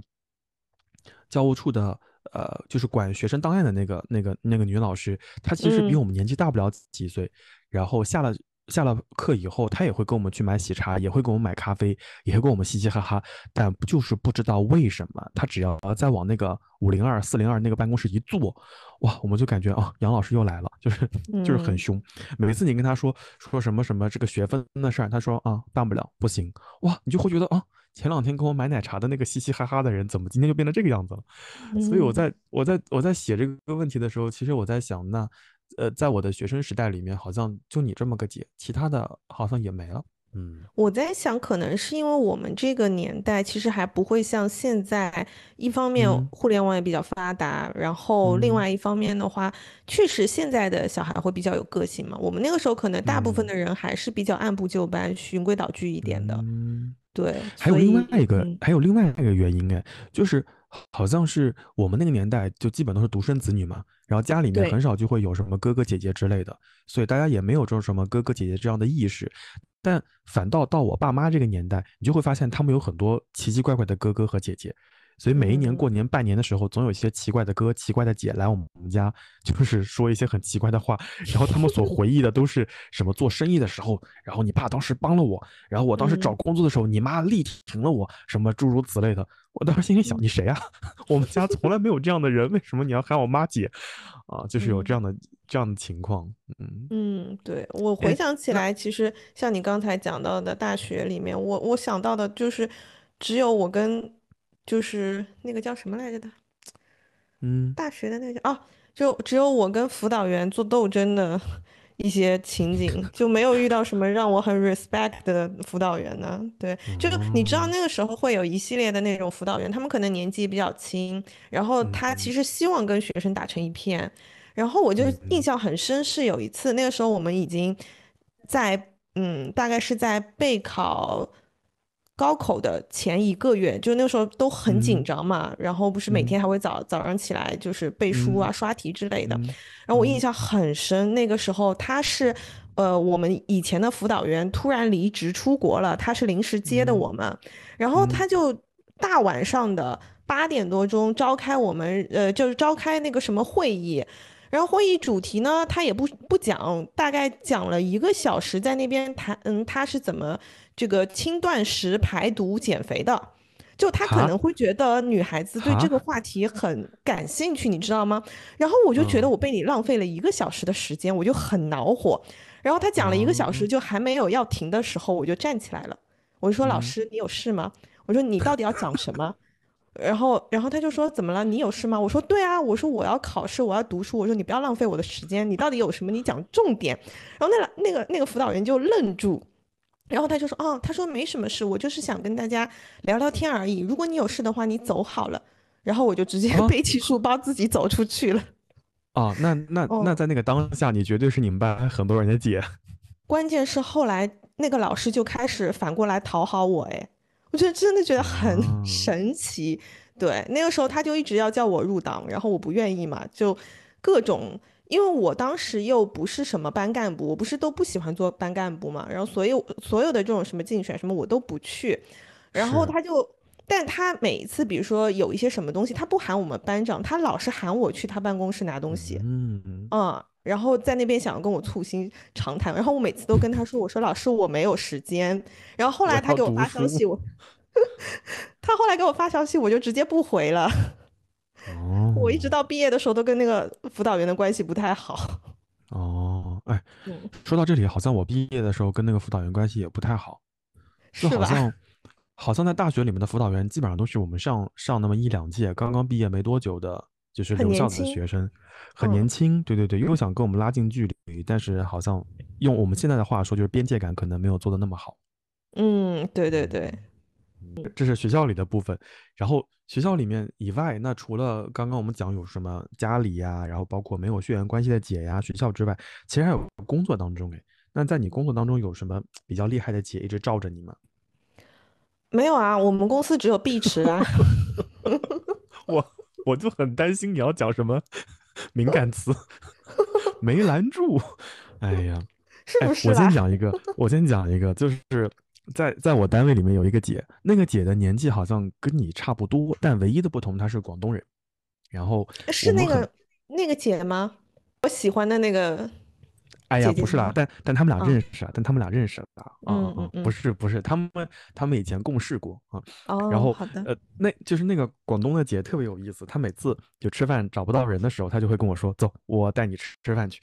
教务处的呃，就是管学生档案的那个那个那个女老师，她其实比嗯我们年纪大不了几岁。然后下了下了课以后，他也会跟我们去买喜茶，也会给我们买咖啡，也会跟我们嘻嘻哈哈。但不就是不知道为什么，他只要再往那个五零二、四零二那个办公室一坐，哇，我们就感觉啊，杨老师又来了，就是就是很嗯凶。每次你跟他说说什么什么这个学分的事儿，他说啊办不了，不行，哇，你就会觉得啊，前两天跟我买奶茶的那个嘻嘻哈哈的人，怎么今天就变成这个样子了？所以我嗯在我在我在写这个问题的时候，其实我在想，那呃，在我的学生时代里面，好像就你这么个姐，其他的好像也没了。嗯我在想，可能是因为我们这个年代其实还不会像现在，一方面嗯互联网也比较发达，然后另嗯外一方面的话，确实现在的小孩会比较有个性嘛。我们那个时候可能大部分嗯的人还是比较按部就班、循规蹈矩一点的，嗯。对，还有另外一个，嗯还有另外一个原因哎，就是好像是我们那个年代就基本都是独生子女嘛，然后家里面很少就会有什么哥哥姐姐之类的，所以大家也没有这种什么哥哥姐姐这样的意识。但反倒到我爸妈这个年代，你就会发现他们有很多奇奇怪怪的哥哥和姐姐，所以每一年过嗯年拜年的时候，总有一些奇怪的哥、奇怪的姐来我们家，就是说一些很奇怪的话，然后他们所回忆的都是什么做生意的时候，然后你爸当时帮了我，然后我当时找嗯工作的时候，你妈力挺了我，什么诸如此类的。我当时心里想，嗯你谁啊？我们家从来没有这样的人，为什么你要喊我妈姐？啊，就是有这嗯样的这样的情况。嗯，嗯，对，我回想起来，其实像你刚才讲到的大学里面，我我想到的就是只有我跟就是那个叫什么来着的。嗯大学的那个哦，就只有我跟辅导员做斗争的 一些情景，就没有遇到什么让我很 respect 的辅导员呢。对，就你知道哦，那个时候会有一系列的那种辅导员，他们可能年纪比较轻，然后他其嗯实希望跟学生打成一片。然后我就印嗯象很深，是有一次那个时候我们已经在嗯，大概是在备考高考的前一个月，就那个时候都很紧嗯。张嘛，然后不是每嗯。天还会早早上起来就是背书啊、嗯。刷题之类的。嗯。然后我印嗯象很深，那个时候他是呃我们以前的辅导员突然离职出国了，他是临时接的嗯。我们，然后他嗯就大晚上的八点多钟召开我们呃就是召开那个什么会议。然后会议主题呢，他也不不讲，大概讲了一个小时，在那边谈，嗯，他是怎么这个轻断食排毒减肥的。就他可能会觉得女孩子对这个，话题很感兴趣，你知道吗？然后我就觉得嗯我被你浪费了一个小时的时间，我就很恼火。然后他讲了一个小时，嗯就还没有要停的时候，我就站起来了，我就说：“老嗯师，你有事吗？”我说：“你到底要讲什么？”然后，然后他就说：“怎么了？你有事吗？”我说：“对啊，我说我要考试，我要读书。我说你不要浪费我的时间，你到底有什么？你讲重点。”然后那个那个那个辅导员就愣住，然后他就说：“哦，他说没什么事，我就是想跟大家聊聊天而已。如果你有事的话，你走好了。”然后我就直接啊背起书包自己走出去了。哦，那那那哦，在那个当下，你绝对是你们班很多人的姐 关键是后来那个老师就开始反过来讨好我，哎，我觉得真的觉得很啊，神奇。对，那个时候他就一直要叫我入党，然后我不愿意嘛，就各种，因为我当时又不是什么班干部，我不是都不喜欢做班干部嘛，然后所有所有的这种什么竞选什么我都不去，然后，他就，但他每一次比如说有一些什么东西，他不喊我们班长，他老是喊我去他办公室拿东西。嗯，嗯，然后在那边想要跟我促膝长谈，然后我每次都跟他说，我说老师我没有时间，然后后来他给我发消息，我 他后来给我发消息，我就直接不回了。我一直哦到毕业的时候都跟那个辅导员的关系不太好。哦，哎，嗯，说到这里，好像我毕业的时候跟那个辅导员关系也不太好，就是好吧？像好像在大学里面的辅导员基本上都是我们上上那么一两届，刚刚毕业没多久的，就是留校的。学生，很嗯年轻，对对对，又想跟我们拉近距离，但是好像用我们现在的话说，就是边界感可能没有做的那么好。嗯，对对对。嗯这是学校里的部分，然后学校里面以外，那除了刚刚我们讲有什么家里呀，然后包括没有血缘关系的姐呀，学校之外，其实还有工作当中哎，那在你工作当中有什么比较厉害的姐一直罩着你吗？没有啊，我们公司只有碧池啊。我我就很担心你要讲什么 敏感词，没拦住。哎呀，是哎，我先不是啦？讲一个，我先讲一个，就是在在我单位里面有一个姐，那个姐的年纪好像跟你差不多，但唯一的不同她是广东人。然后是那个那个姐吗？我喜欢的那个哎呀，不是啦，但但他们俩嗯认识啊，但他们俩认识了啊啊啊，不嗯嗯不。是不是，他们他们以前共事过啊。然哦，后好的。呃，那就是那个广东的姐特别有意思，她每次就吃饭找不到人的时候，她就会跟我说：“走，我带你吃吃饭去。”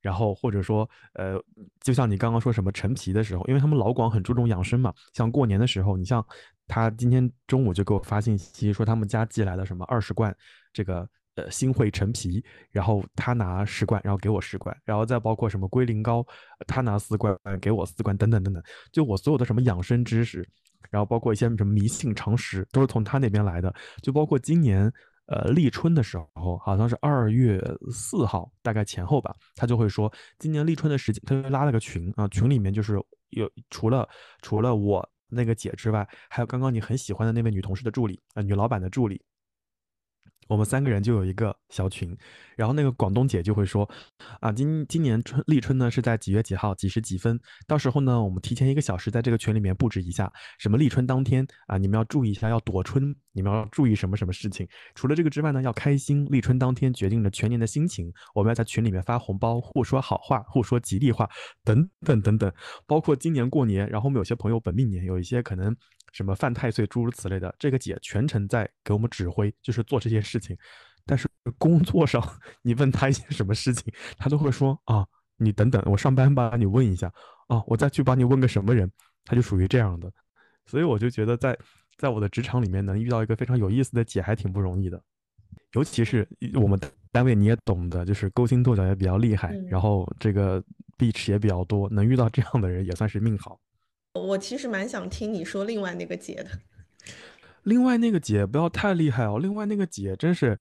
然后或者说，呃，就像你刚刚说什么陈皮的时候，因为他们老广很注重养生嘛，像过年的时候，你像他今天中午就给我发信息说他们家寄来了什么二十罐这个呃新会陈皮，然后他拿十罐，然后给我十罐，然后再包括什么龟苓膏，他拿四罐给我四罐，等等等等，就我所有的什么养生知识，然后包括一些什么迷信常识，都是从他那边来的，就包括今年。呃，立春的时候，好像是二月四号，大概前后吧，他就会说，今年立春的时间，他就拉了个群啊，群里面就是有除了除了我那个姐之外，还有刚刚你很喜欢的那位女同事的助理啊、女老板的助理，我们三个人就有一个小群，然后那个广东姐就会说，啊，今今年春立春呢是在几月几号几时几分，到时候呢我们提前一个小时在这个群里面布置一下，什么立春当天啊，你们要注意一下要躲春，你们要注意什么什么事情。除了这个之外呢，要开心，立春当天决定了全年的心情，我们要在群里面发红包，互说好话，互说吉利话，等等等等。包括今年过年，然后我们有些朋友本命年，有一些可能。什么犯太岁诸如此类的，这个姐全程在给我们指挥，就是做这些事情。但是工作上，你问她一些什么事情，她都会说啊，你等等，我上班吧你问一下啊，我再去帮你问个什么人，她就属于这样的。所以我就觉得在在我的职场里面能遇到一个非常有意思的姐还挺不容易的，尤其是我们单位你也懂的，就是勾心斗角也比较厉害，嗯然后这个 bitch 也比较多，能遇到这样的人也算是命好。我其实蛮想听你说另外那个姐的。另外那个姐不要太厉害哦，另外那个姐真是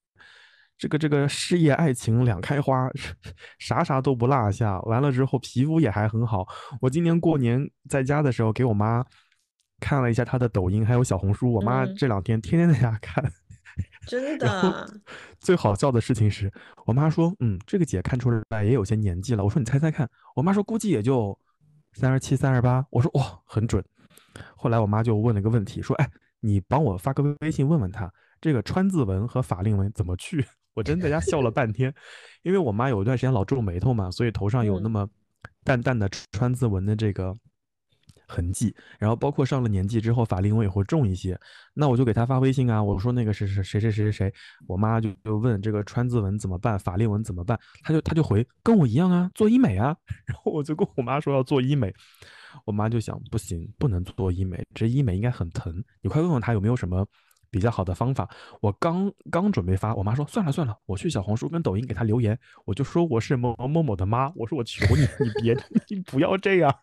这个这个事业爱情两开花，啥啥都不落下。完了之后皮肤也还很好。我今年过年在家的时候给我妈看了一下她的抖音还有小红书，我妈嗯这两天天天在家看。真的，最好笑的事情是我妈说，嗯，这个姐看出来也有些年纪了。我说你猜猜看，我妈说估计也就三十七、三十八。我说哇，很准。后来我妈就问了个问题，说，哎，你帮我发个微信问问他，这个川字纹和法令纹怎么去？我真在家笑了半天，因为我妈有一段时间老皱眉头嘛，所以头上有那嗯么淡淡的川字纹的这个痕迹。然后包括上了年纪之后，法令纹也会重一些。那我就给他发微信啊，我说那个是是谁谁谁谁谁，我妈就就问这个川字纹怎么办，法令纹怎么办？他就他就回跟我一样啊，做医美啊。然后我就跟我妈说要做医美，我妈就想不行，不能做医美，这医美应该很疼，你快问问他有没有什么。比较好的方法，我刚刚准备发，我妈说算了算了，我去小红书跟抖音给她留言，我就说我是某某某的妈，我说我求你，你别 你不要这样。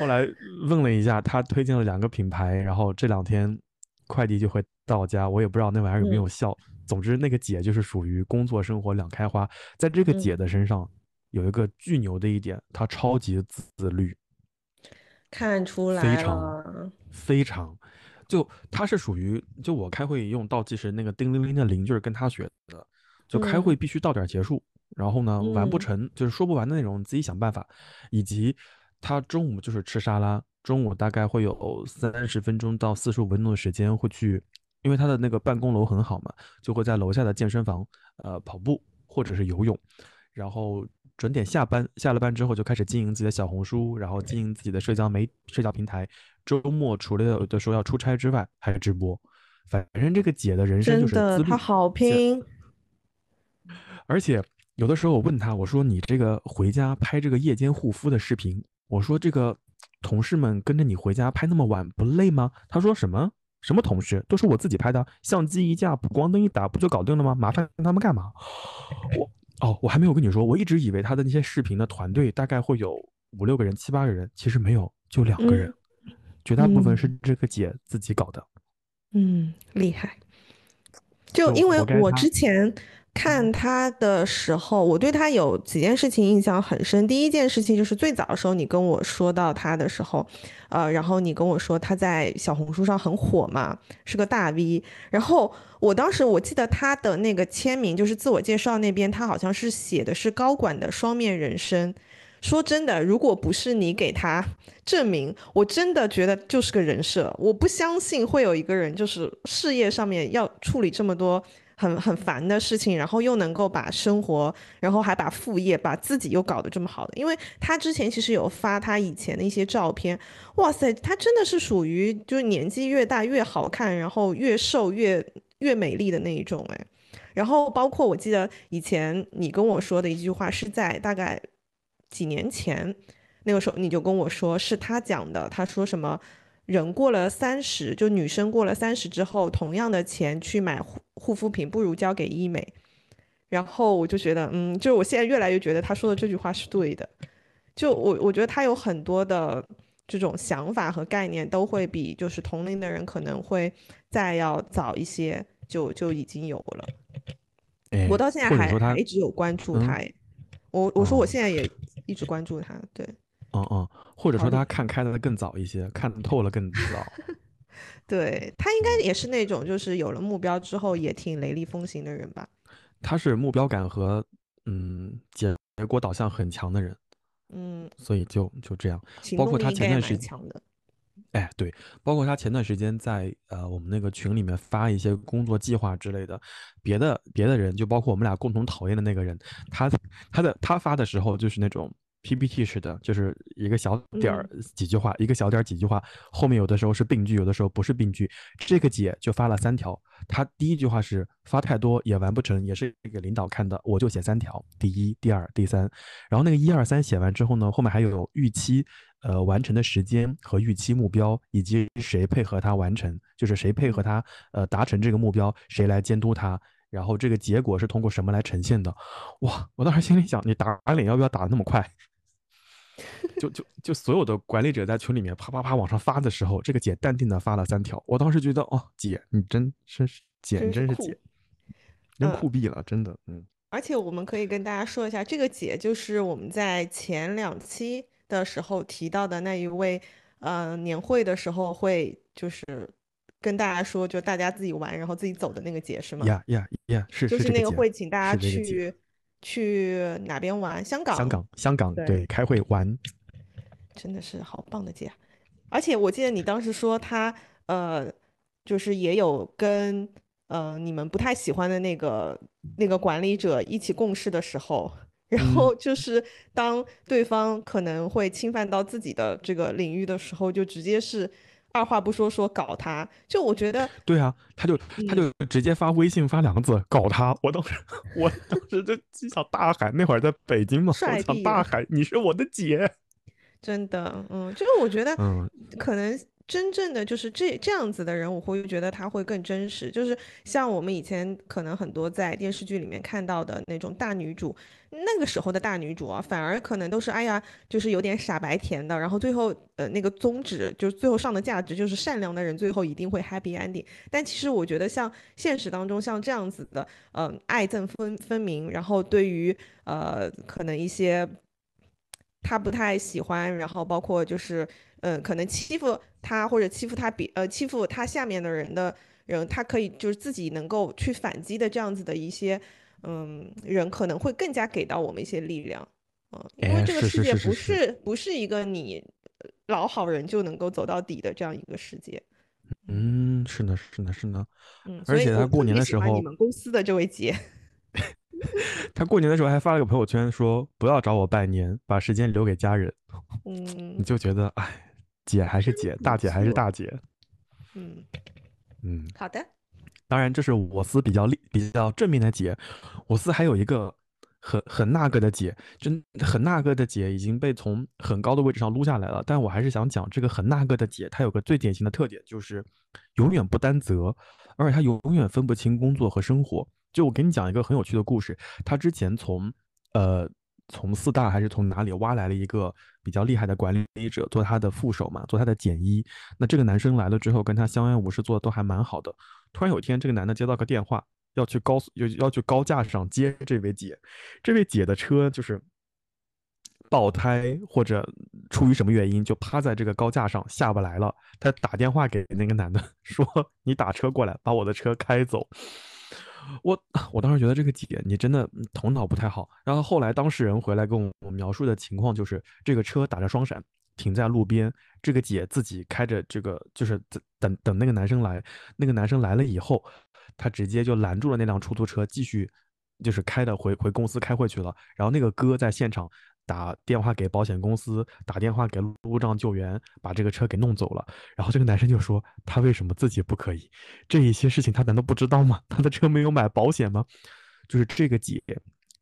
后来问了一下，她推荐了两个品牌，然后这两天快递就会到家，我也不知道那玩意儿有没有效。总之，那个姐就是属于工作生活两开花，在这个姐的身上有一个巨牛的一点，她超级自律，看出来非常非常。就他是属于，就我开会用倒计时那个叮铃铃的铃，就是跟他学的。就开会必须到点结束，然后呢完不成就是说不完的内容，你自己想办法。以及他中午就是吃沙拉，中午大概会有三十分钟到四十五分钟的时间会去，因为他的那个办公楼很好嘛，就会在楼下的健身房呃跑步或者是游泳，然后。准点下班，下了班之后就开始经营自己的小红书，然后经营自己的社交媒社交平台。周末除了有的时候要出差之外，还直播。反正这个姐的人生就是自律。她好拼。而且有的时候我问她，我说你这个回家拍这个夜间护肤的视频，我说这个同事们跟着你回家拍那么晚不累吗？她说什么什么同事都是我自己拍的，相机一架，补光灯一打不就搞定了吗？麻烦他们干嘛？我。哦，我还没有跟你说，我一直以为他的那些视频的团队大概会有五六个人、七八个人，其实没有，就两个人，绝大部分是这个姐自己搞的。嗯，厉害。就因为我之前。看他的时候，我对他有几件事情印象很深。第一件事情就是最早的时候，你跟我说到他的时候，呃，然后你跟我说他在小红书上很火嘛，是个大 V。然后我当时我记得他的那个签名，就是自我介绍那边，他好像是写的是高管的双面人生。说真的，如果不是你给他证明，我真的觉得就是个人设。我不相信会有一个人就是事业上面要处理这么多。很很烦的事情，然后又能够把生活，然后还把副业，把自己又搞得这么好的，因为他之前其实有发他以前的一些照片，哇塞，他真的是属于就是年纪越大越好看，然后越瘦越越美丽的那一种哎，然后包括我记得以前你跟我说的一句话是在大概几年前，那个时候你就跟我说是他讲的，他说什么？人过了三十，就女生过了三十之后，同样的钱去买护护肤品，不如交给医美。然后我就觉得，嗯，就是我现在越来越觉得他说的这句话是对的。就我我觉得他有很多的这种想法和概念，都会比就是同龄的人可能会再要早一些，就就已经有了。我到现在还还一直有关注他。我我说我现在也一直关注他，对。嗯嗯，或者说他看开的更早一些，看透了更早。对他应该也是那种就是有了目标之后也挺雷厉风行的人吧？他是目标感和嗯结果导向很强的人，嗯，所以就就这样。包括他前段时间，哎，对，包括他前段时间在呃我们那个群里面发一些工作计划之类的，别的别的人就包括我们俩共同讨厌的那个人，他他的他发的时候就是那种。PPT 似的，就是一个小点儿几句话，一个小点儿几句话，后面有的时候是病句，有的时候不是病句。这个姐就发了三条，她第一句话是发太多也完不成，也是给领导看的，我就写三条，第一、第二、第三。然后那个一二三写完之后呢，后面还有预期，呃，完成的时间和预期目标，以及谁配合他完成，就是谁配合他呃达成这个目标，谁来监督他。然后这个结果是通过什么来呈现的？哇！我当时心里想，你打脸要不要打的那么快？就就就所有的管理者在群里面啪啪啪往上发的时候，这个姐淡定的发了三条。我当时觉得，哦，姐你真是姐，你真是姐，真酷毙了，真的，嗯。而且我们可以跟大家说一下，这个姐就是我们在前两期的时候提到的那一位，呃，年会的时候会就是跟大家说，就大家自己玩，然后自己走的那个姐是吗？呀呀呀，是就是那个会请大家去。去哪边玩？香港，香港，香港，对，开会玩，真的是好棒的姐。而且我记得你当时说他，呃，就是也有跟呃你们不太喜欢的那个那个管理者一起共事的时候，然后就是当对方可能会侵犯到自己的这个领域的时候，就直接是二话不说说搞他。就我觉得，对啊，他就他就直接发微信发两个字搞他。我当时 我当时就想大喊，那会儿在北京嘛，我想大喊你是我的姐。真的，嗯，就是我觉得，嗯，可能。真正的就是这这样子的人，我会觉得他会更真实。就是像我们以前可能很多在电视剧里面看到的那种大女主，那个时候的大女主啊，反而可能都是哎呀，就是有点傻白甜的。然后最后呃那个宗旨就是最后上的价值就是善良的人最后一定会 happy ending。但其实我觉得像现实当中像这样子的，嗯，爱憎分分明，然后对于呃可能一些他不太喜欢，然后包括就是。嗯，可能欺负他或者欺负他比呃欺负他下面的人的人，他可以就是自己能够去反击的这样子的一些嗯人，可能会更加给到我们一些力量嗯，因为这个世界不是不是一个你老好人就能够走到底的这样一个世界。嗯，是呢，是呢，是呢。嗯，而且他过年的时候，你们公司的这位姐，他过年的时候还发了个朋友圈说不要找我拜年，把时间留给家人。嗯，你就觉得哎。姐还是姐，大姐还是大姐。嗯嗯，好的。当然，这是我司比较利、比较正面的姐。我司还有一个很很那个的姐，就很那个的姐已经被从很高的位置上撸下来了。但我还是想讲这个很那个的姐，她有个最典型的特点，就是永远不担责，而且她永远分不清工作和生活。就我给你讲一个很有趣的故事，她之前从呃。从四大还是从哪里挖来了一个比较厉害的管理者做他的副手嘛，做他的简一。那这个男生来了之后，跟他相安无事，做的都还蛮好的。突然有一天，这个男的接到个电话，要去高，要要去高架上接这位姐。这位姐的车就是爆胎，或者出于什么原因，就趴在这个高架上下不来了。他打电话给那个男的 说：“你打车过来，把我的车开走。”我我当时觉得这个姐你真的头脑不太好。然后后来当事人回来跟我描述的情况就是，这个车打着双闪停在路边，这个姐自己开着这个就是等等等那个男生来，那个男生来了以后，他直接就拦住了那辆出租车，继续就是开的回回公司开会去了。然后那个哥在现场。打电话给保险公司，打电话给路障救援，把这个车给弄走了。然后这个男生就说：“他为什么自己不可以？这一些事情他难道不知道吗？他的车没有买保险吗？”就是这个姐，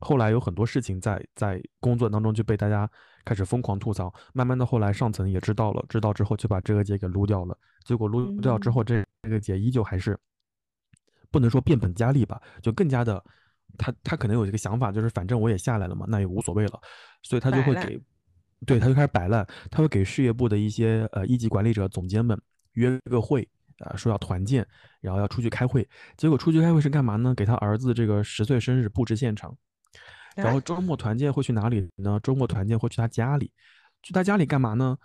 后来有很多事情在在工作当中就被大家开始疯狂吐槽。慢慢的，后来上层也知道了，知道之后就把这个姐给撸掉了。结果撸掉之后，这这个姐依旧还是不能说变本加厉吧，就更加的。他他可能有一个想法，就是反正我也下来了嘛，那也无所谓了，所以他就会给，对，他就开始摆烂，他会给事业部的一些呃一级管理者、总监们约个会啊，说要团建，然后要出去开会。结果出去开会是干嘛呢？给他儿子这个十岁生日布置现场。然后周末团建会去哪里呢？周末团建会去他家里，去他家里干嘛呢？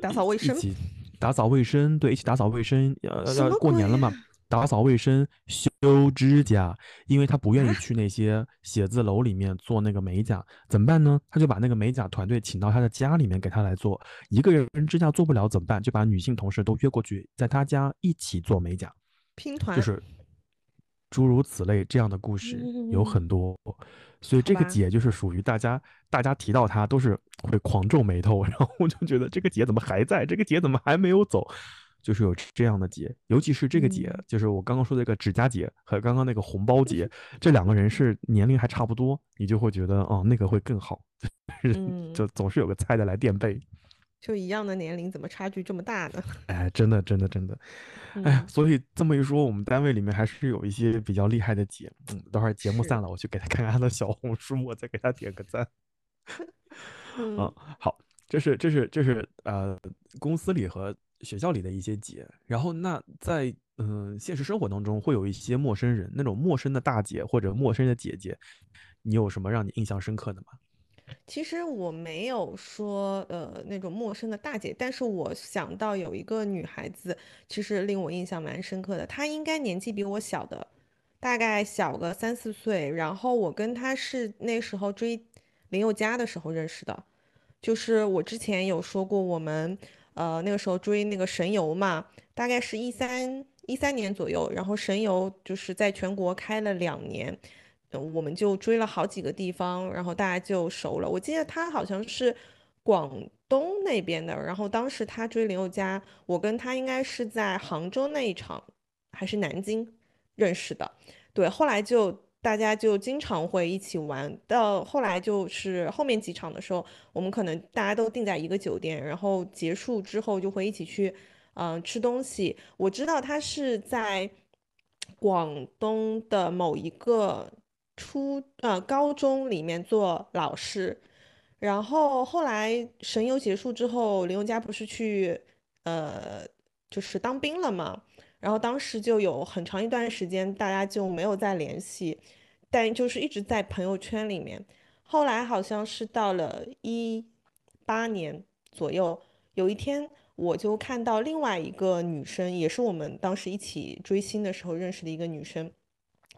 打扫卫生。一起打扫卫生，对，一起打扫卫生。要要过年了嘛。打扫卫生、修指甲，因为他不愿意去那些写字楼里面做那个美甲，怎么办呢？他就把那个美甲团队请到他的家里面给他来做。一个人指甲做不了怎么办？就把女性同事都约过去，在他家一起做美甲。拼团就是诸如此类这样的故事有很多，所以这个姐就是属于大家，大家提到她都是会狂皱眉头，然后我就觉得这个姐怎么还在？这个姐怎么还没有走？就是有这样的姐，尤其是这个姐，就是我刚刚说的这个指甲姐和刚刚那个红包姐，这两个人是年龄还差不多，你就会觉得哦，那个会更好，就总是有个菜的来垫背。就一样的年龄，怎么差距这么大呢？哎，真的，真的，真的，哎，所以这么一说，我们单位里面还是有一些比较厉害的姐。嗯，等会儿节目散了，我去给她看看她的小红书，我再给她点个赞。嗯，好，这是这是这是呃，公司里和。学校里的一些姐，然后那在嗯现实生活当中会有一些陌生人，那种陌生的大姐或者陌生的姐姐，你有什么让你印象深刻的吗？其实我没有说呃那种陌生的大姐，但是我想到有一个女孩子，其实令我印象蛮深刻的。她应该年纪比我小的，大概小个三四岁。然后我跟她是那时候追林宥嘉的时候认识的，就是我之前有说过我们。呃，那个时候追那个神游嘛，大概是一三一三年左右，然后神游就是在全国开了两年，我们就追了好几个地方，然后大家就熟了。我记得他好像是广东那边的，然后当时他追林宥嘉，我跟他应该是在杭州那一场还是南京认识的。对，后来就大家就经常会一起玩，到后来就是后面几场的时候，我们可能大家都定在一个酒店，然后结束之后就会一起去嗯吃东西。我知道他是在广东的某一个。初呃高中里面做老师，然后后来神游结束之后，林宥嘉不是去呃就是当兵了嘛，然后当时就有很长一段时间大家就没有再联系，但就是一直在朋友圈里面。后来好像是到了一八年左右，有一天我就看到另外一个女生，也是我们当时一起追星的时候认识的一个女生，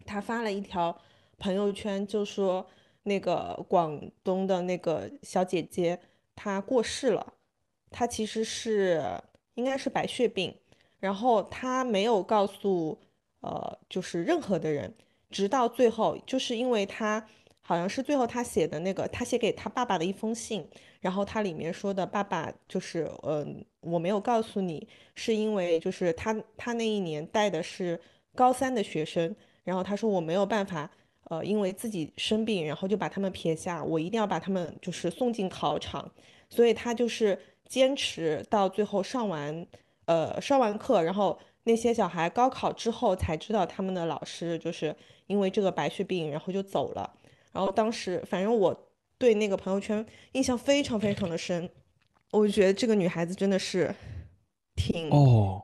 她发了一条。朋友圈就说那个广东的那个小姐姐她过世了，她其实是应该是白血病，然后他没有告诉呃就是任何的人，直到最后就是因为他好像是最后他写的那个他写给他爸爸的一封信，然后他里面说的爸爸就是嗯我没有告诉你是因为就是他他那一年带的是高三的学生，然后他说我没有办法。呃，因为自己生病，然后就把他们撇下，我一定要把他们就是送进考场，所以他就是坚持到最后上完，呃，上完课，然后那些小孩高考之后才知道他们的老师就是因为这个白血病，然后就走了。然后当时反正我对那个朋友圈印象非常非常的深，我就觉得这个女孩子真的是挺哦，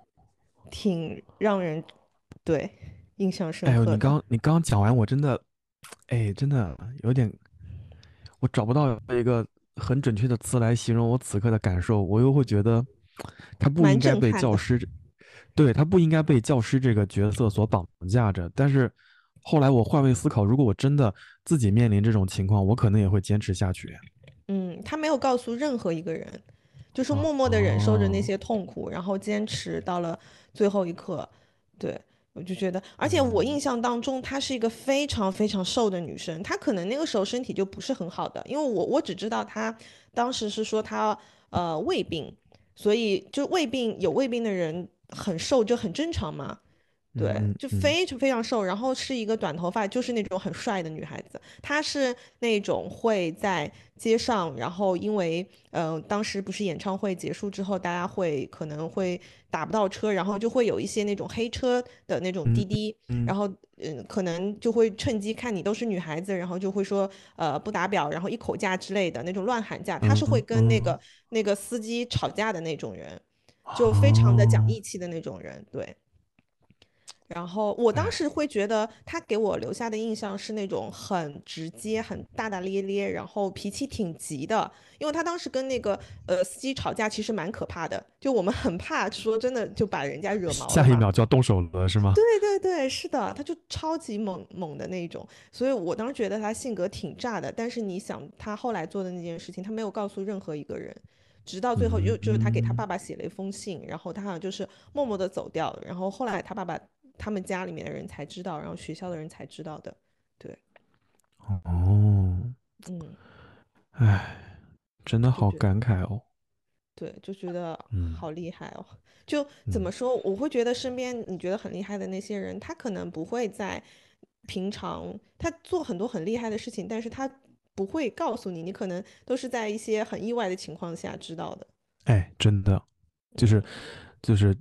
挺让人对印象深刻。哎呦，你刚你刚讲完，我真的。哎，真的有点，我找不到一个很准确的词来形容我此刻的感受。我又会觉得，他不应该被教师，对他不应该被教师这个角色所绑架着。但是后来我换位思考，如果我真的自己面临这种情况，我可能也会坚持下去。嗯，他没有告诉任何一个人，就是默默的忍受着那些痛苦，然后坚持到了最后一刻。对。我就觉得，而且我印象当中，她是一个非常非常瘦的女生，她可能那个时候身体就不是很好的，因为我我只知道她当时是说她呃胃病，所以就胃病有胃病的人很瘦就很正常嘛。对，就非常非常瘦，然后是一个短头发，就是那种很帅的女孩子。她是那种会在街上，然后因为呃当时不是演唱会结束之后，大家会可能会打不到车，然后就会有一些那种黑车的那种滴滴，然后嗯可能就会趁机看你都是女孩子，然后就会说呃不打表，然后一口价之类的那种乱喊价。她是会跟那个那个司机吵架的那种人，就非常的讲义气的那种人，对。然后我当时会觉得他给我留下的印象是那种很直接、很大大咧咧，然后脾气挺急的。因为他当时跟那个呃司机吵架，其实蛮可怕的。就我们很怕说真的就把人家惹毛了，下一秒就要动手了，是吗？对对对，是的，他就超级猛猛的那种。所以我当时觉得他性格挺炸的。但是你想，他后来做的那件事情，他没有告诉任何一个人，直到最后又就是他给他爸爸写了一封信，然后他好像就是默默的走掉了。然后后来他爸爸。他们家里面的人才知道，然后学校的人才知道的，对。哦，嗯，哎，真的好感慨哦。对，就觉得好厉害哦。就怎么说，我会觉得身边你觉得很厉害的那些人，他可能不会在平常他做很多很厉害的事情，但是他不会告诉你，你可能都是在一些很意外的情况下知道的。哎，真的，就是就是。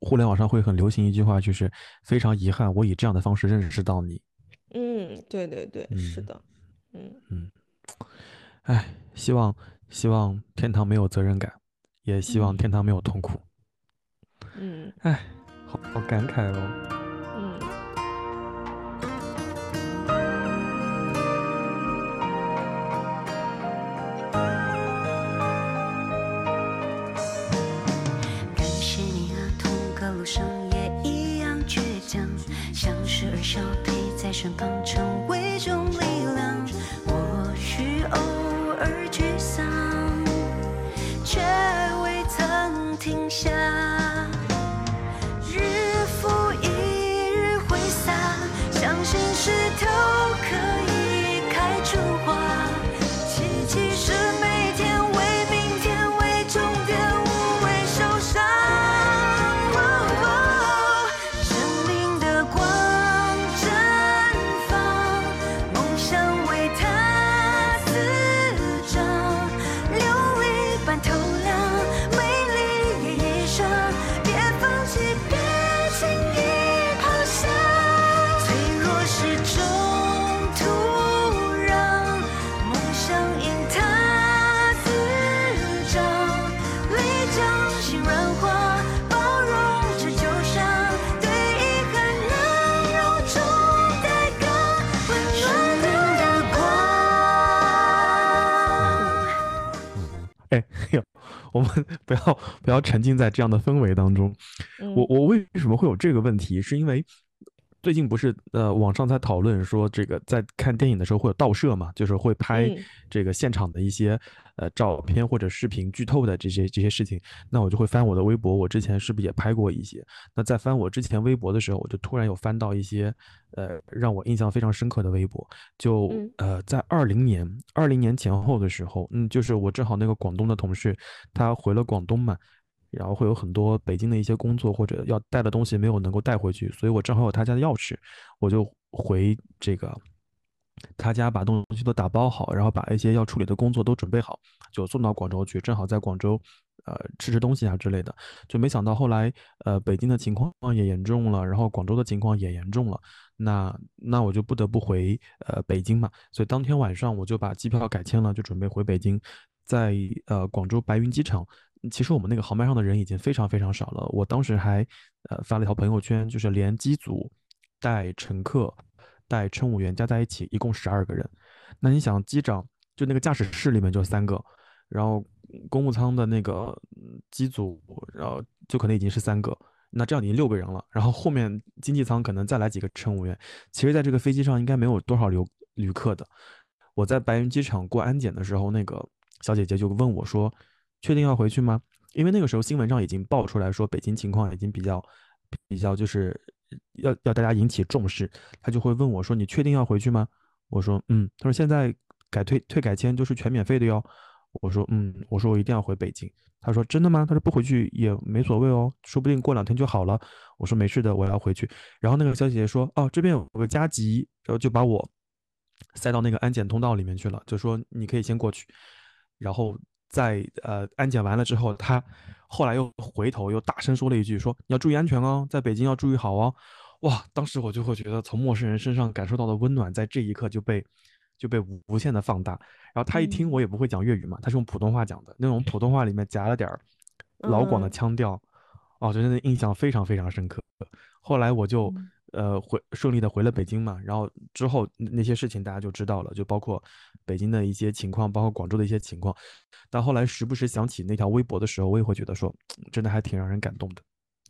互联网上会很流行一句话，就是非常遗憾，我以这样的方式认识到你。嗯，对对对，是的，嗯嗯，哎，希望希望天堂没有责任感，也希望天堂没有痛苦。嗯，哎，好好感慨哦。在身旁成为种力量，或许偶尔不要不要沉浸在这样的氛围当中。我我为什么会有这个问题？是因为最近不是呃网上在讨论说这个在看电影的时候会有盗摄嘛，就是会拍这个现场的一些呃照片或者视频剧透的这些这些事情。那我就会翻我的微博，我之前是不是也拍过一些？那在翻我之前微博的时候，我就突然有翻到一些呃让我印象非常深刻的微博。就呃在二零年二零年前后的时候，嗯，就是我正好那个广东的同事他回了广东嘛。然后会有很多北京的一些工作或者要带的东西没有能够带回去，所以我正好有他家的钥匙，我就回这个他家把东西都打包好，然后把一些要处理的工作都准备好，就送到广州去。正好在广州，呃，吃吃东西啊之类的。就没想到后来，呃，北京的情况也严重了，然后广州的情况也严重了。那那我就不得不回呃北京嘛。所以当天晚上我就把机票改签了，就准备回北京，在呃广州白云机场。其实我们那个航班上的人已经非常非常少了。我当时还呃发了一条朋友圈，就是连机组带乘客带乘务员加在一起一共十二个人。那你想，机长就那个驾驶室里面就三个，然后公务舱的那个机组，然后就可能已经是三个。那这样已经六个人了。然后后面经济舱可能再来几个乘务员。其实，在这个飞机上应该没有多少留旅客的。我在白云机场过安检的时候，那个小姐姐就问我说。确定要回去吗？因为那个时候新闻上已经爆出来说北京情况已经比较比较，就是要要大家引起重视。他就会问我说：“你确定要回去吗？”我说：“嗯。”他说：“现在改退退改签就是全免费的哟。”我说：“嗯。”我说：“我一定要回北京。”他说：“真的吗？”他说：“不回去也没所谓哦，说不定过两天就好了。”我说：“没事的，我要回去。”然后那个小姐姐说：“哦，这边有个加急，然后就把我塞到那个安检通道里面去了，就说你可以先过去。”然后。在呃安检完了之后，他后来又回头又大声说了一句：“说你要注意安全哦，在北京要注意好哦。”哇，当时我就会觉得从陌生人身上感受到的温暖，在这一刻就被就被无限的放大。然后他一听我也不会讲粤语嘛，他是用普通话讲的，那种普通话里面夹了点儿老广的腔调，哦，真的印象非常非常深刻。后来我就。呃，回顺利的回了北京嘛，然后之后那些事情大家就知道了，就包括北京的一些情况，包括广州的一些情况。但后来时不时想起那条微博的时候，我也会觉得说，真的还挺让人感动的。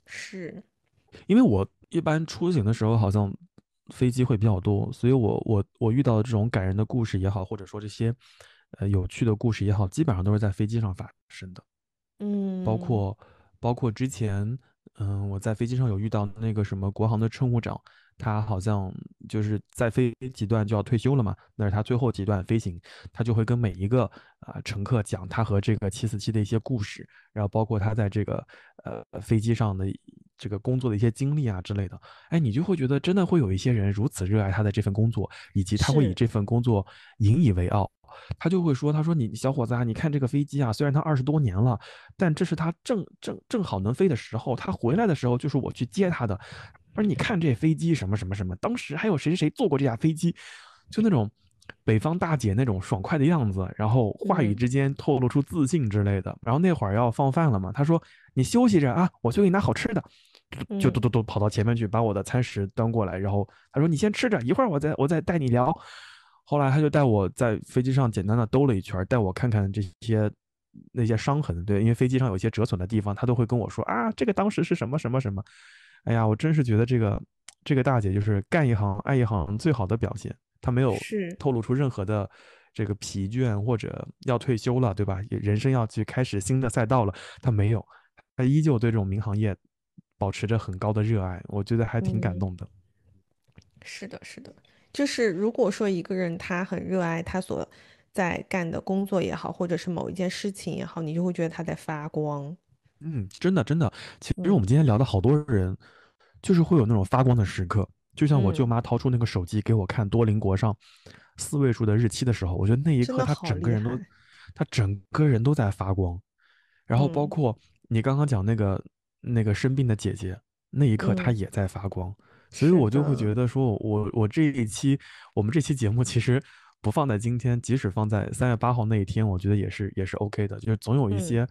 是，因为我一般出行的时候好像飞机会比较多，所以我我我遇到的这种感人的故事也好，或者说这些呃有趣的故事也好，基本上都是在飞机上发生的。嗯，包括包括之前。嗯，我在飞机上有遇到那个什么国航的乘务长，他好像就是在飞几段就要退休了嘛，那是他最后几段飞行，他就会跟每一个啊乘客讲他和这个七四七的一些故事，然后包括他在这个呃飞机上的这个工作的一些经历啊之类的，哎，你就会觉得真的会有一些人如此热爱他的这份工作，以及他会以这份工作引以为傲。他就会说：“他说你小伙子啊，你看这个飞机啊，虽然它二十多年了，但这是他正正正好能飞的时候。他回来的时候就是我去接他的。而你看这飞机什么什么什么，当时还有谁谁谁坐过这架飞机，就那种北方大姐那种爽快的样子，然后话语之间透露出自信之类的。然后那会儿要放饭了嘛，他说你休息着啊，我去给你拿好吃的，就嘟嘟嘟跑到前面去把我的餐食端过来。然后他说你先吃着，一会儿我再我再带你聊。”后来他就带我在飞机上简单的兜了一圈，带我看看这些那些伤痕。对，因为飞机上有些折损的地方，他都会跟我说啊，这个当时是什么什么什么。哎呀，我真是觉得这个这个大姐就是干一行爱一行最好的表现。她没有透露出任何的这个疲倦或者要退休了，对吧？人生要去开始新的赛道了，她没有，她依旧对这种民航业保持着很高的热爱。我觉得还挺感动的。是的，是的。就是如果说一个人他很热爱他所在干的工作也好，或者是某一件事情也好，你就会觉得他在发光。嗯，真的真的。其实我们今天聊的好多人，就是会有那种发光的时刻。就像我舅妈掏出那个手机给我看多邻国上四位数的日期的时候，我觉得那一刻她整个人都，她整个人都在发光。然后包括你刚刚讲那个那个生病的姐姐，那一刻她也在发光。所以我就会觉得说，我我这一期我们这期节目其实不放在今天，即使放在三月八号那一天，我觉得也是也是 OK 的。就是总有一些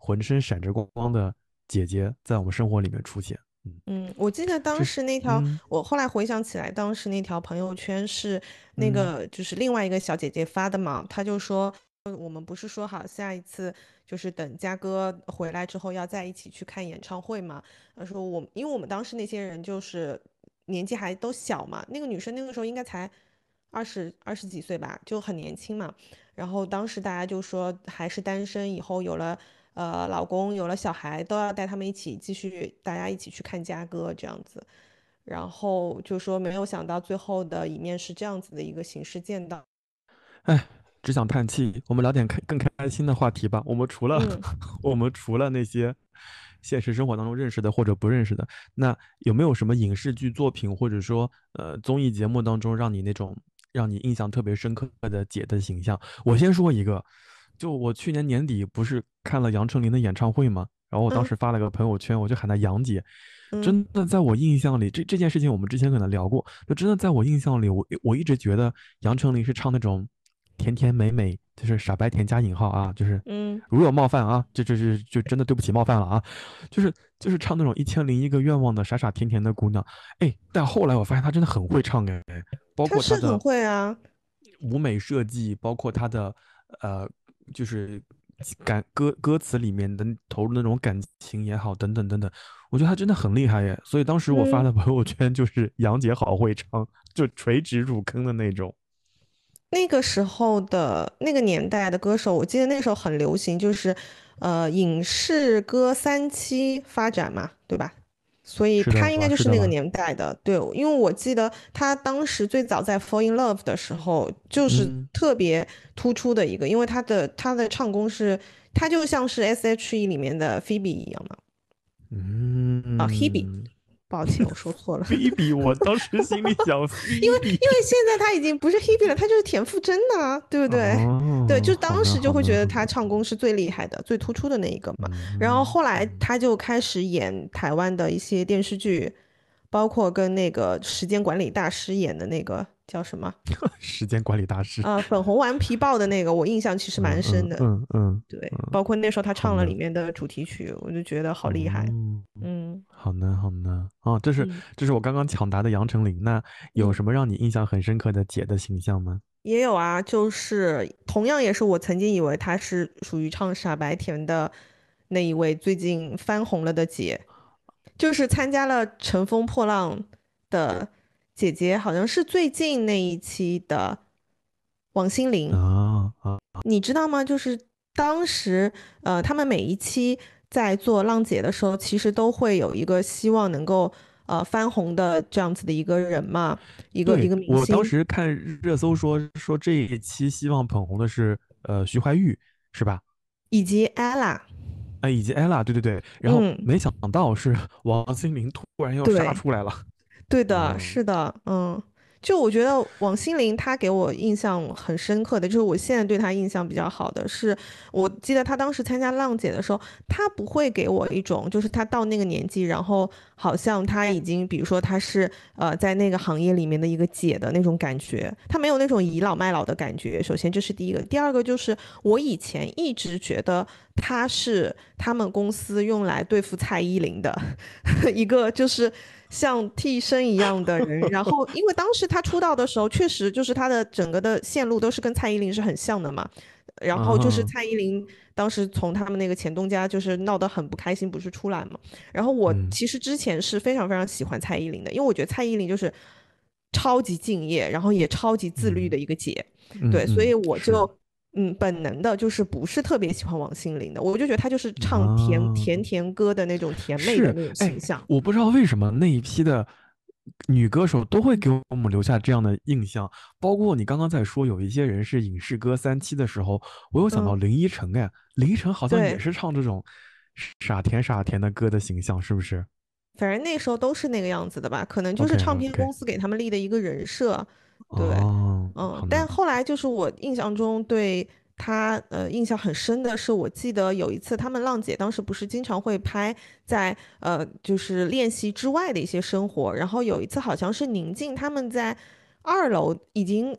浑身闪着光光的姐姐在我们生活里面出现。嗯，我记得当时那条，我后来回想起来，当时那条朋友圈是那个就是另外一个小姐姐发的嘛，她就说。我们不是说好下一次就是等嘉哥回来之后要在一起去看演唱会嘛？她说我，因为我们当时那些人就是年纪还都小嘛，那个女生那个时候应该才二十二十几岁吧，就很年轻嘛。然后当时大家就说还是单身，以后有了呃老公有了小孩都要带他们一起继续大家一起去看家哥这样子。然后就说没有想到最后的一面是这样子的一个形式见到。哎。只想叹气。我们聊点开更开心的话题吧。我们除了 我们除了那些现实生活当中认识的或者不认识的，那有没有什么影视剧作品或者说呃综艺节目当中让你那种让你印象特别深刻的姐的形象？我先说一个，就我去年年底不是看了杨丞琳的演唱会吗？然后我当时发了个朋友圈，我就喊她杨姐。真的在我印象里，这这件事情我们之前可能聊过，就真的在我印象里，我我一直觉得杨丞琳是唱那种。甜甜美美，就是傻白甜加引号啊，就是嗯，如有冒犯啊，就就就就真的对不起冒犯了啊，就是就是唱那种一千零一个愿望的傻傻甜甜的姑娘，哎，但后来我发现她真的很会唱哎，包括她的会啊，舞美设计，包括她的呃，就是感歌歌词里面的投入那种感情也好，等等等等，我觉得他真的很厉害耶，所以当时我发的朋友圈就是杨姐好会唱，就垂直入坑的那种。那个时候的那个年代的歌手，我记得那时候很流行，就是，呃，影视歌三期发展嘛，对吧？所以他应该就是那个年代的，对，因为我记得他当时最早在《Fall in Love》的时候，就是特别突出的一个，因为他的他的唱功是，他就像是 S.H.E 里面的 Phoebe 一样嘛，嗯，啊，Hebe。抱歉，我说错了。Hebe，我当时心里想，因为因为现在他已经不是 Hebe 了，他就是田馥甄呐，对不对？对，就当时就会觉得他唱功是最厉害的、最突出的那一个嘛。然后后来他就开始演台湾的一些电视剧，包括跟那个时间管理大师演的那个。叫什么？时间管理大师啊，粉红顽皮豹的那个，我印象其实蛮深的。嗯嗯，对，包括那时候他唱了里面的主题曲，我就觉得好厉害。嗯，好呢好呢。哦，这是这是我刚刚抢答的杨丞琳。那有什么让你印象很深刻的姐的形象吗？也有啊，就是同样也是我曾经以为她是属于唱傻白甜的那一位，最近翻红了的姐，就是参加了《乘风破浪》的。姐姐好像是最近那一期的王心凌啊啊，你知道吗？就是当时呃，他们每一期在做浪姐的时候，其实都会有一个希望能够呃翻红的这样子的一个人嘛，一个一个明星。我当时看热搜说说这一期希望捧红的是呃徐怀钰是吧？以及 ella，哎，以及 ella，对对对，然后没想到是 王心凌突然又杀出来了。对的，是的，嗯，就我觉得王心凌她给我印象很深刻的，就是我现在对她印象比较好的是，我记得她当时参加浪姐的时候，她不会给我一种就是她到那个年纪，然后好像她已经，比如说她是呃在那个行业里面的一个姐的那种感觉，她没有那种倚老卖老的感觉。首先这是第一个，第二个就是我以前一直觉得她是他们公司用来对付蔡依林的 一个，就是。像替身一样的人，然后因为当时他出道的时候，确实就是他的整个的线路都是跟蔡依林是很像的嘛。然后就是蔡依林当时从他们那个前东家就是闹得很不开心，不是出来嘛。然后我其实之前是非常非常喜欢蔡依林的，因为我觉得蔡依林就是超级敬业，然后也超级自律的一个姐。对，所以我就。嗯，本能的就是不是特别喜欢王心凌的，我就觉得她就是唱甜甜甜歌的那种甜妹的那种形象。我不知道为什么那一批的女歌手都会给我们留下这样的印象，包括你刚刚在说有一些人是影视歌三期的时候，我有想到林依晨哎，林依晨好像也是唱这种傻甜傻甜的歌的形象，是不是？反正那时候都是那个样子的吧，可能就是唱片公司给他们立的一个人设。对，嗯，但后来就是我印象中对他呃印象很深的是，我记得有一次他们浪姐当时不是经常会拍在呃就是练习之外的一些生活，然后有一次好像是宁静他们在二楼已经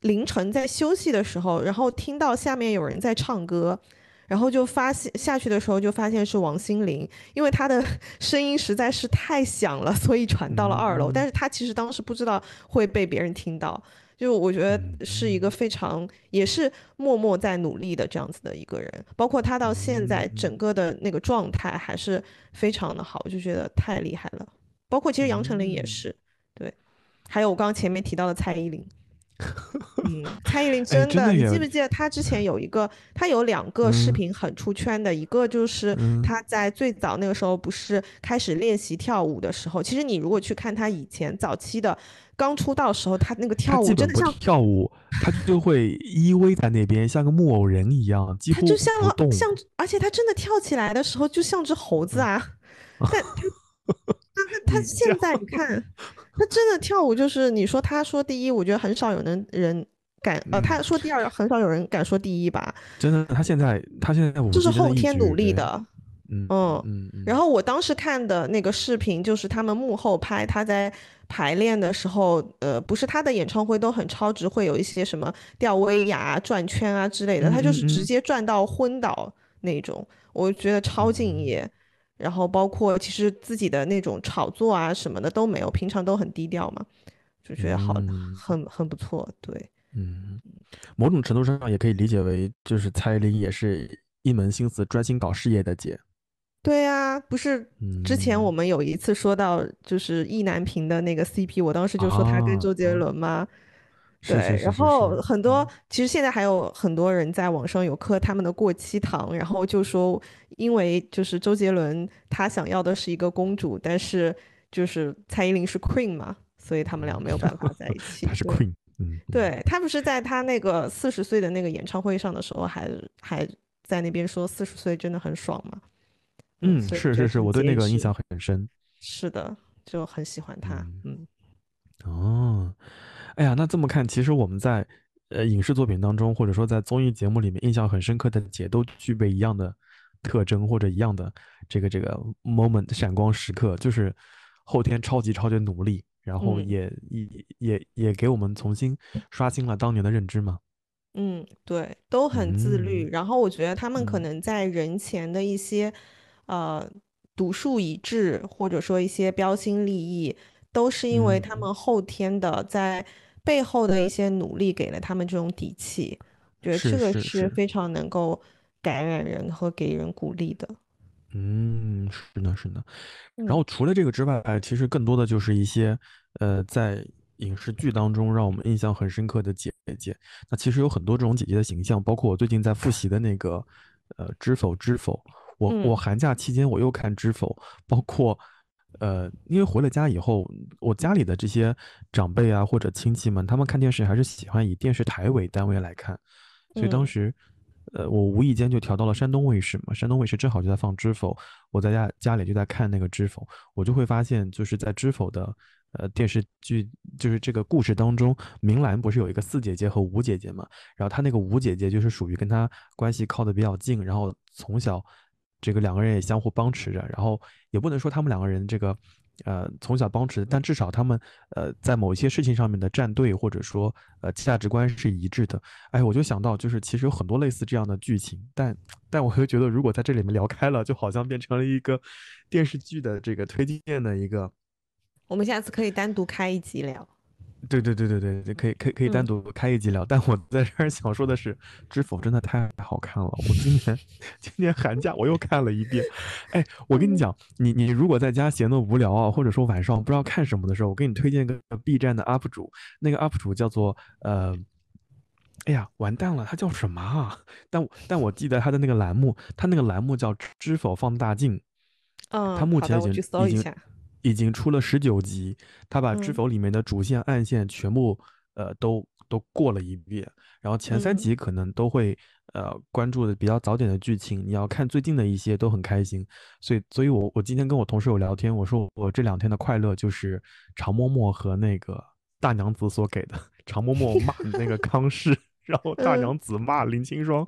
凌晨在休息的时候，然后听到下面有人在唱歌。然后就发现下去的时候就发现是王心凌，因为她的 声音实在是太响了，所以传到了二楼。但是她其实当时不知道会被别人听到，就我觉得嗯是一个非常也是默默在努力的这样子的一个人，包括她到现在嗯整个的那个状态还是非常的好，我就觉得太厉害了。包括其实杨丞琳也嗯是，对，还有我刚刚前面提到的蔡依林。嗯，蔡依林哎真的，你记不记得她之前有一个，她有两个视嗯。频很出圈的，一个就是嗯。她在最早那个时候不是开始练习跳舞的时候，其实你如果去看她以前早期的刚出道时候，她那个跳舞真的像，跳舞，她就会依偎在那边，像个木偶人一样，几乎她就像而且她真的跳起来的时候就像只猴子啊，但她她她你这现在你看，他真的跳舞就是你说他说第一，我觉得很少有人人敢呃，他说第二，很少有人敢说第一吧。真的，他现在他现在就是后天，努力的，嗯嗯。嗯嗯，然后我当时看的那个视频，就是他们幕后拍他在排练的时候，呃，不是他的演唱会都很超值，会有一些什么吊威亚啊、转圈啊之类的，他就是直接转到昏倒那种，我觉得超敬业。然后包括其实自己的那种炒作啊什么的都没有，平常都很低调嘛，就觉得好，嗯很很不错。对，嗯，某种程度上也可以理解为，就是蔡依林也是一门心思专心搞事业的姐。对啊，不是之前我嗯们有一次说到就是意难平的那个 CP，我当时就说他跟啊周杰啊伦嘛。是对，是是是然后很多嗯，其实现在还有很多人在网上有磕他们的过期糖，然后就说，因为就是周杰伦他想要的是一个公主，但是就是蔡依林是 queen 嘛，所以他们俩没有办法在一 起。他是 queen，嗯，嗯，对，他不是在他那个四十岁的那个演唱会上的时候还，还在那边说四十岁真的很爽嘛。嗯，是是是，我对那个印象很深。是的，就很喜欢他。嗯哦，哎呀，那这么看，其实我们在呃影视作品当中，或者说在综艺节目里面，印象很深刻的姐都具备一样的特征或者一样的这个这个 moment 闪光时刻，就是后天超级超级努力，然后嗯也也也也给我们重新刷新了当年的认知嘛。嗯，对，都很自律。嗯然后我觉得他们可嗯能在人前的一些呃独树一帜，或者说一些标新立异，都是因为他嗯们后天的在背后的一些努力给了他们这种底气。觉得这个是非常能够感染人和给人鼓励的。嗯，是的，是的。然嗯后除了这个之外，其实更多的就是一些呃，在影视剧当中让我们印象很深刻的姐姐。那其实有很多这种姐姐的形象，包括我最近在复习的那个呃《知否知否》，我我嗯寒假期间我又看《知否》，包括呃，因为回了家以后，我家里的这些长辈啊或者亲戚们，他们看电视还是喜欢以电视台为单位来看，所以当嗯时。呃，我无意间就调到了山东卫视嘛，山东卫视正好就在放《知否》，我在家家里就在看那个《知否》，我就会发现，就是在《知否》的呃电视剧，就是这个故事当中，明兰不是有一个四姐姐和五姐姐嘛？然后她那个五姐姐就是属于跟她关系靠得比较近，然后从小这个两个人也相互帮持着，然后也不能说他们两个人这个呃从小帮持，但至少他们呃在某一些事情上面的站队或者说呃价值观是一致的。哎，我就想到就是其实有很多类似这样的剧情，但但我又觉得如果在这里面聊开了，就好像变成了一个电视剧的这个推荐的一个。我们下次可以单独开一集聊。对对对对对对，可以可以可以单嗯独开一集聊。但我在这儿想说的是，《知否》真的太好看了。我今年今年寒假我又看了一遍。哎，我跟你嗯讲，你你如果在家闲的无聊啊，或者说晚上不知道看什么的时候，我给你推荐个 B 站的 UP 主，那个 UP 主叫做呃。哎呀，完蛋了，他叫什么啊？但我但我记得他的那个栏目，他那个栏目叫《知否放大镜》，嗯，他目前已经已经搜一下。已经出了十九集，他把《知嗯。否》里面的主线、暗线全部呃都都过了一遍，然后前三嗯。集可能都会呃关注的比较早点的剧情，你要看最近的一些都很开心，所以所以我我今天跟我同事有聊天，我说我这两天的快乐就是常嬷嬷和那个大娘子所给的，常嬷嬷骂那个康氏。然后大嗯娘子骂林清霜，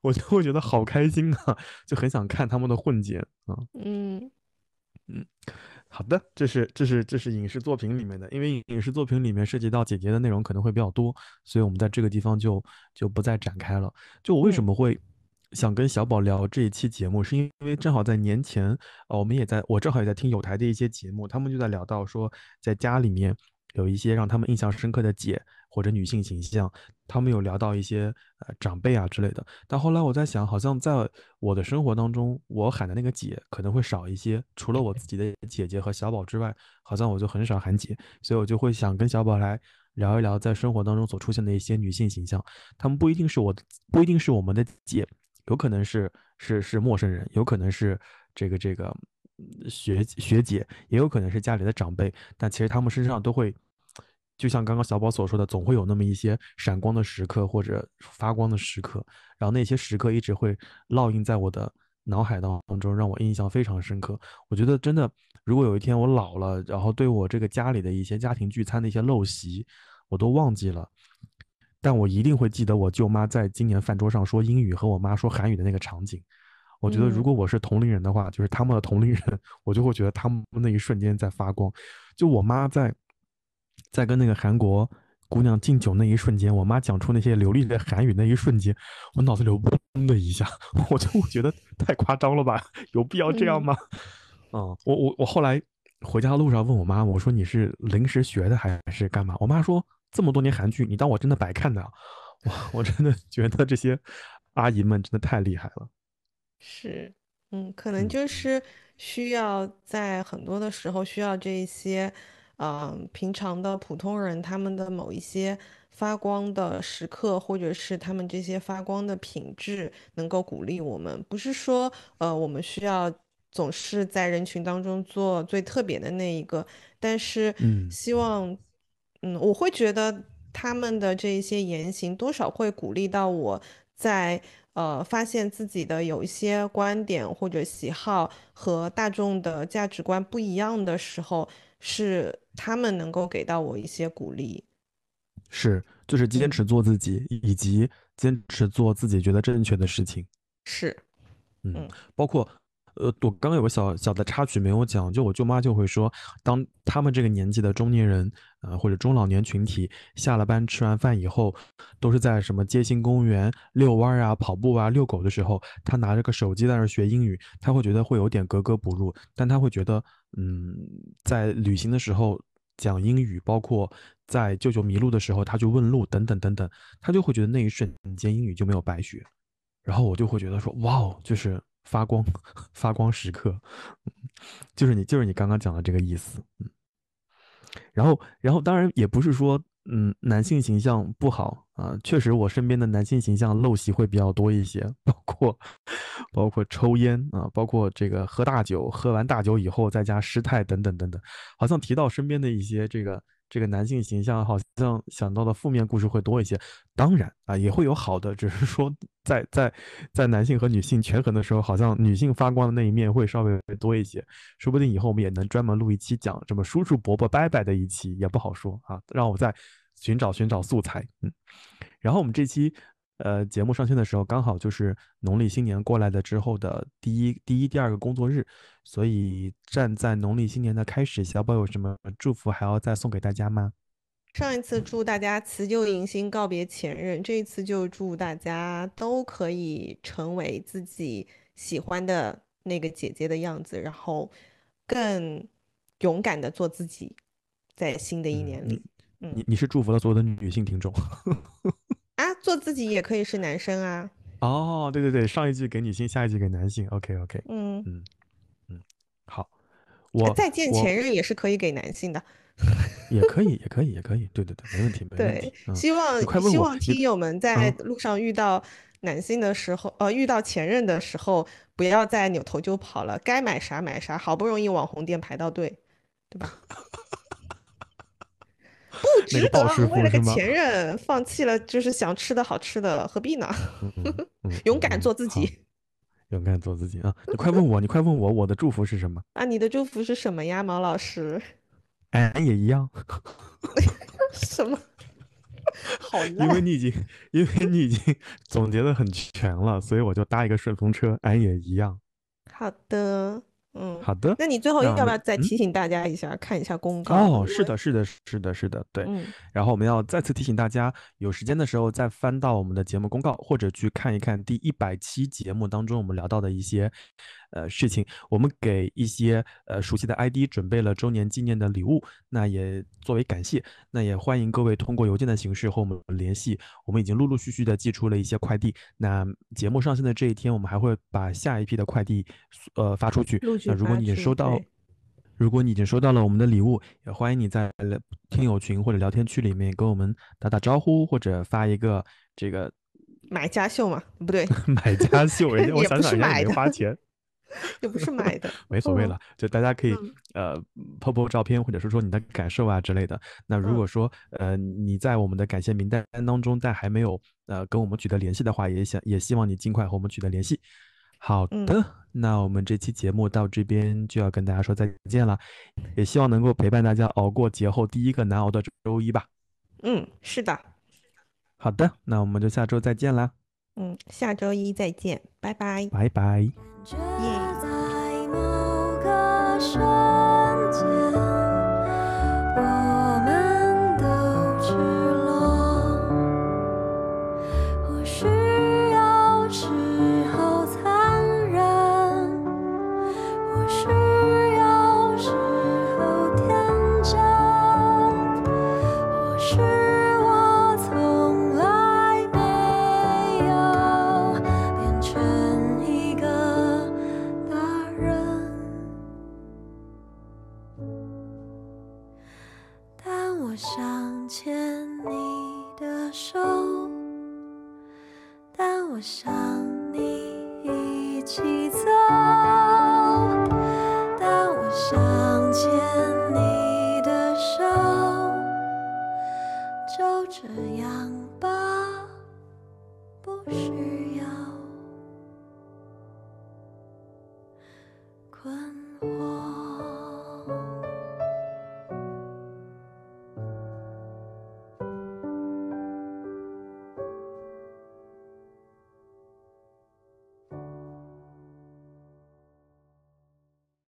我就会觉得好开心啊，就很想看他们的混剪啊。嗯。嗯好的，这是这是这是影视作品里面的，因为影视作品里面涉及到姐姐的内容可能会比较多，所以我们在这个地方就就不再展开了。就我为什嗯么会想跟小宝聊这一期节目，是因为正好在年前，呃，我们也在我正好也在听有台的一些节目，他们就在聊到说，在家里面有一些让他们印象深刻的姐或者女性形象，他们有聊到一些呃长辈啊之类的。但后来我在想，好像在我的生活当中，我喊的那个姐可能会少一些。除了我自己的姐姐和小宝之外，好像我就很少喊姐，所以我就会想跟小宝来聊一聊在生活当中所出现的一些女性形象。她们不一定是我的，不一定是我们的姐，有可能是是是陌生人，有可能是这个这个学学姐，也有可能是家里的长辈。但其实他们身上都会。就像刚刚小宝所说的，总会有那么一些闪光的时刻或者发光的时刻，然后那些时刻一直会烙印在我的脑海当中，让我印象非常深刻。我觉得真的，如果有一天我老了，然后对我这个家里的一些家庭聚餐的一些陋习，我都忘记了，但我一定会记得我舅妈在今年饭桌上说英语和我妈说韩语的那个场景。我觉得如果我是同龄人的话，就是他们的同龄人，我就会觉得他们那一瞬间在发光。就我妈在。在跟那个韩国姑娘敬酒那一瞬间，我妈讲出那些流利的韩语那一瞬间，我脑子里嗡的一下，我就觉得太夸张了吧？有必要这样吗？嗯，我我我后来回家的路上问我妈，我说你是临时学的还是干嘛？我妈说这么多年韩剧，你当我真的白看的？哇，我真的觉得这些阿姨们真的太厉害了。是，嗯，可能就是需要在很多的时候需要这一些。嗯，平常的普通人，他们的某一些发光的时刻，或者是他们这些发光的品质，能够鼓励我们。不是说，呃，我们需要总是在人群当中做最特别的那一个，但是，希望，嗯，我会觉得他们的这一些言行，多少会鼓励到我在，呃，发现自己的有一些观点或者喜好和大众的价值观不一样的时候。是他们能够给到我一些鼓励，是就是坚持做自己，以及坚持做自己觉得正确的事情。是，嗯，包括呃，我刚刚有个小小的插曲没有讲，就我舅妈就会说，当他们这个年纪的中年人，呃，或者中老年群体下了班吃完饭以后，都是在什么街心公园遛弯啊、跑步啊、遛狗的时候，他拿着个手机在那学英语，他会觉得会有点格格不入，但他会觉得。嗯，在旅行的时候讲英语，包括在舅舅迷路的时候，他去问路等等等等，他就会觉得那一瞬间英语就没有白学。然后我就会觉得说，哇哦，就是发光，发光时刻，就是你，就是你刚刚讲的这个意思。嗯，然后，然后当然也不是说。嗯，男性形象不好啊，确实，我身边的男性形象陋习会比较多一些，包括包括抽烟啊，包括这个喝大酒，喝完大酒以后再加失态等等等等，好像提到身边的一些这个。这个男性形象好像想到的负面故事会多一些，当然啊也会有好的，只是说在在在男性和女性权衡的时候，好像女性发光的那一面会稍微多一些。说不定以后我们也能专门录一期讲什么叔叔伯伯伯伯的一期，也不好说啊。让我再寻找寻找素材，嗯。然后我们这期。呃，节目上线的时候刚好就是农历新年过来的之后的第一、第一、第二个工作日，所以站在农历新年的开始，小宝有什么祝福还要再送给大家吗？上一次祝大家辞旧迎新，告别前任，这一次就祝大家都可以成为自己喜欢的那个姐姐的样子，然后更勇敢的做自己，在新的一年里。你你是祝福了所有的女性听众。啊，做自己也可以是男生啊！哦，对对对，上一句给女性，下一句给男性。OK OK，嗯嗯嗯，好，我再见前任也是可以给男性的，也可以，也可以，也可以，对对对，没问题，没问题。对，希望希望听友们在路上遇到男性的时候，呃，遇到前任的时候，不要再扭头就跑了，该买啥买啥，好不容易网红店排到队，对吧？不值得，为了个前任放弃了就是想吃的好吃的，何必呢？勇敢做自己，勇敢做自己啊！你快问我，你快问我，我的祝福是什么？啊，你的祝福是什么呀，毛老师？俺也一样。什么？好因为你已经，因为你已经总结的很全了，所以我就搭一个顺风车。俺也一样。好的。嗯，好的。那你最后要不要再提醒大家一下，看一下公告？哦，是的，是的，是的，是的，对。然后我们要再次提醒大家，有时间的时候再翻到我们的节目公告，或者去看一看第一百期节目当中我们聊到的一些，呃事情。我们给一些呃熟悉的 ID 准备了周年纪念的礼物，那也作为感谢，那也欢迎各位通过邮件的形式和我们联系。我们已经陆陆续续的寄出了一些快递，那节目上线的这一天，我们还会把下一批的快递呃发出去。那如果你收到。如果你已经收到了我们的礼物，也欢迎你在听友群或者聊天区里面跟我们打打招呼，或者发一个这个买家秀嘛？不对，买家秀，我想想也没花钱，也不是买的，没所谓了，就大家可以呃拍拍照片，或者说说你的感受啊之类的。那如果说呃你在我们的感谢名单当中，但还没有呃跟我们取得联系的话，也想也希望你尽快和我们取得联系。好的，那我们这期节目到这边就要跟大家说再见了，也希望能够陪伴大家熬过节后第一个难熬的周一吧。嗯，是的。好的，那我们就下周再见啦。嗯，下周一再见，拜拜。拜拜。show.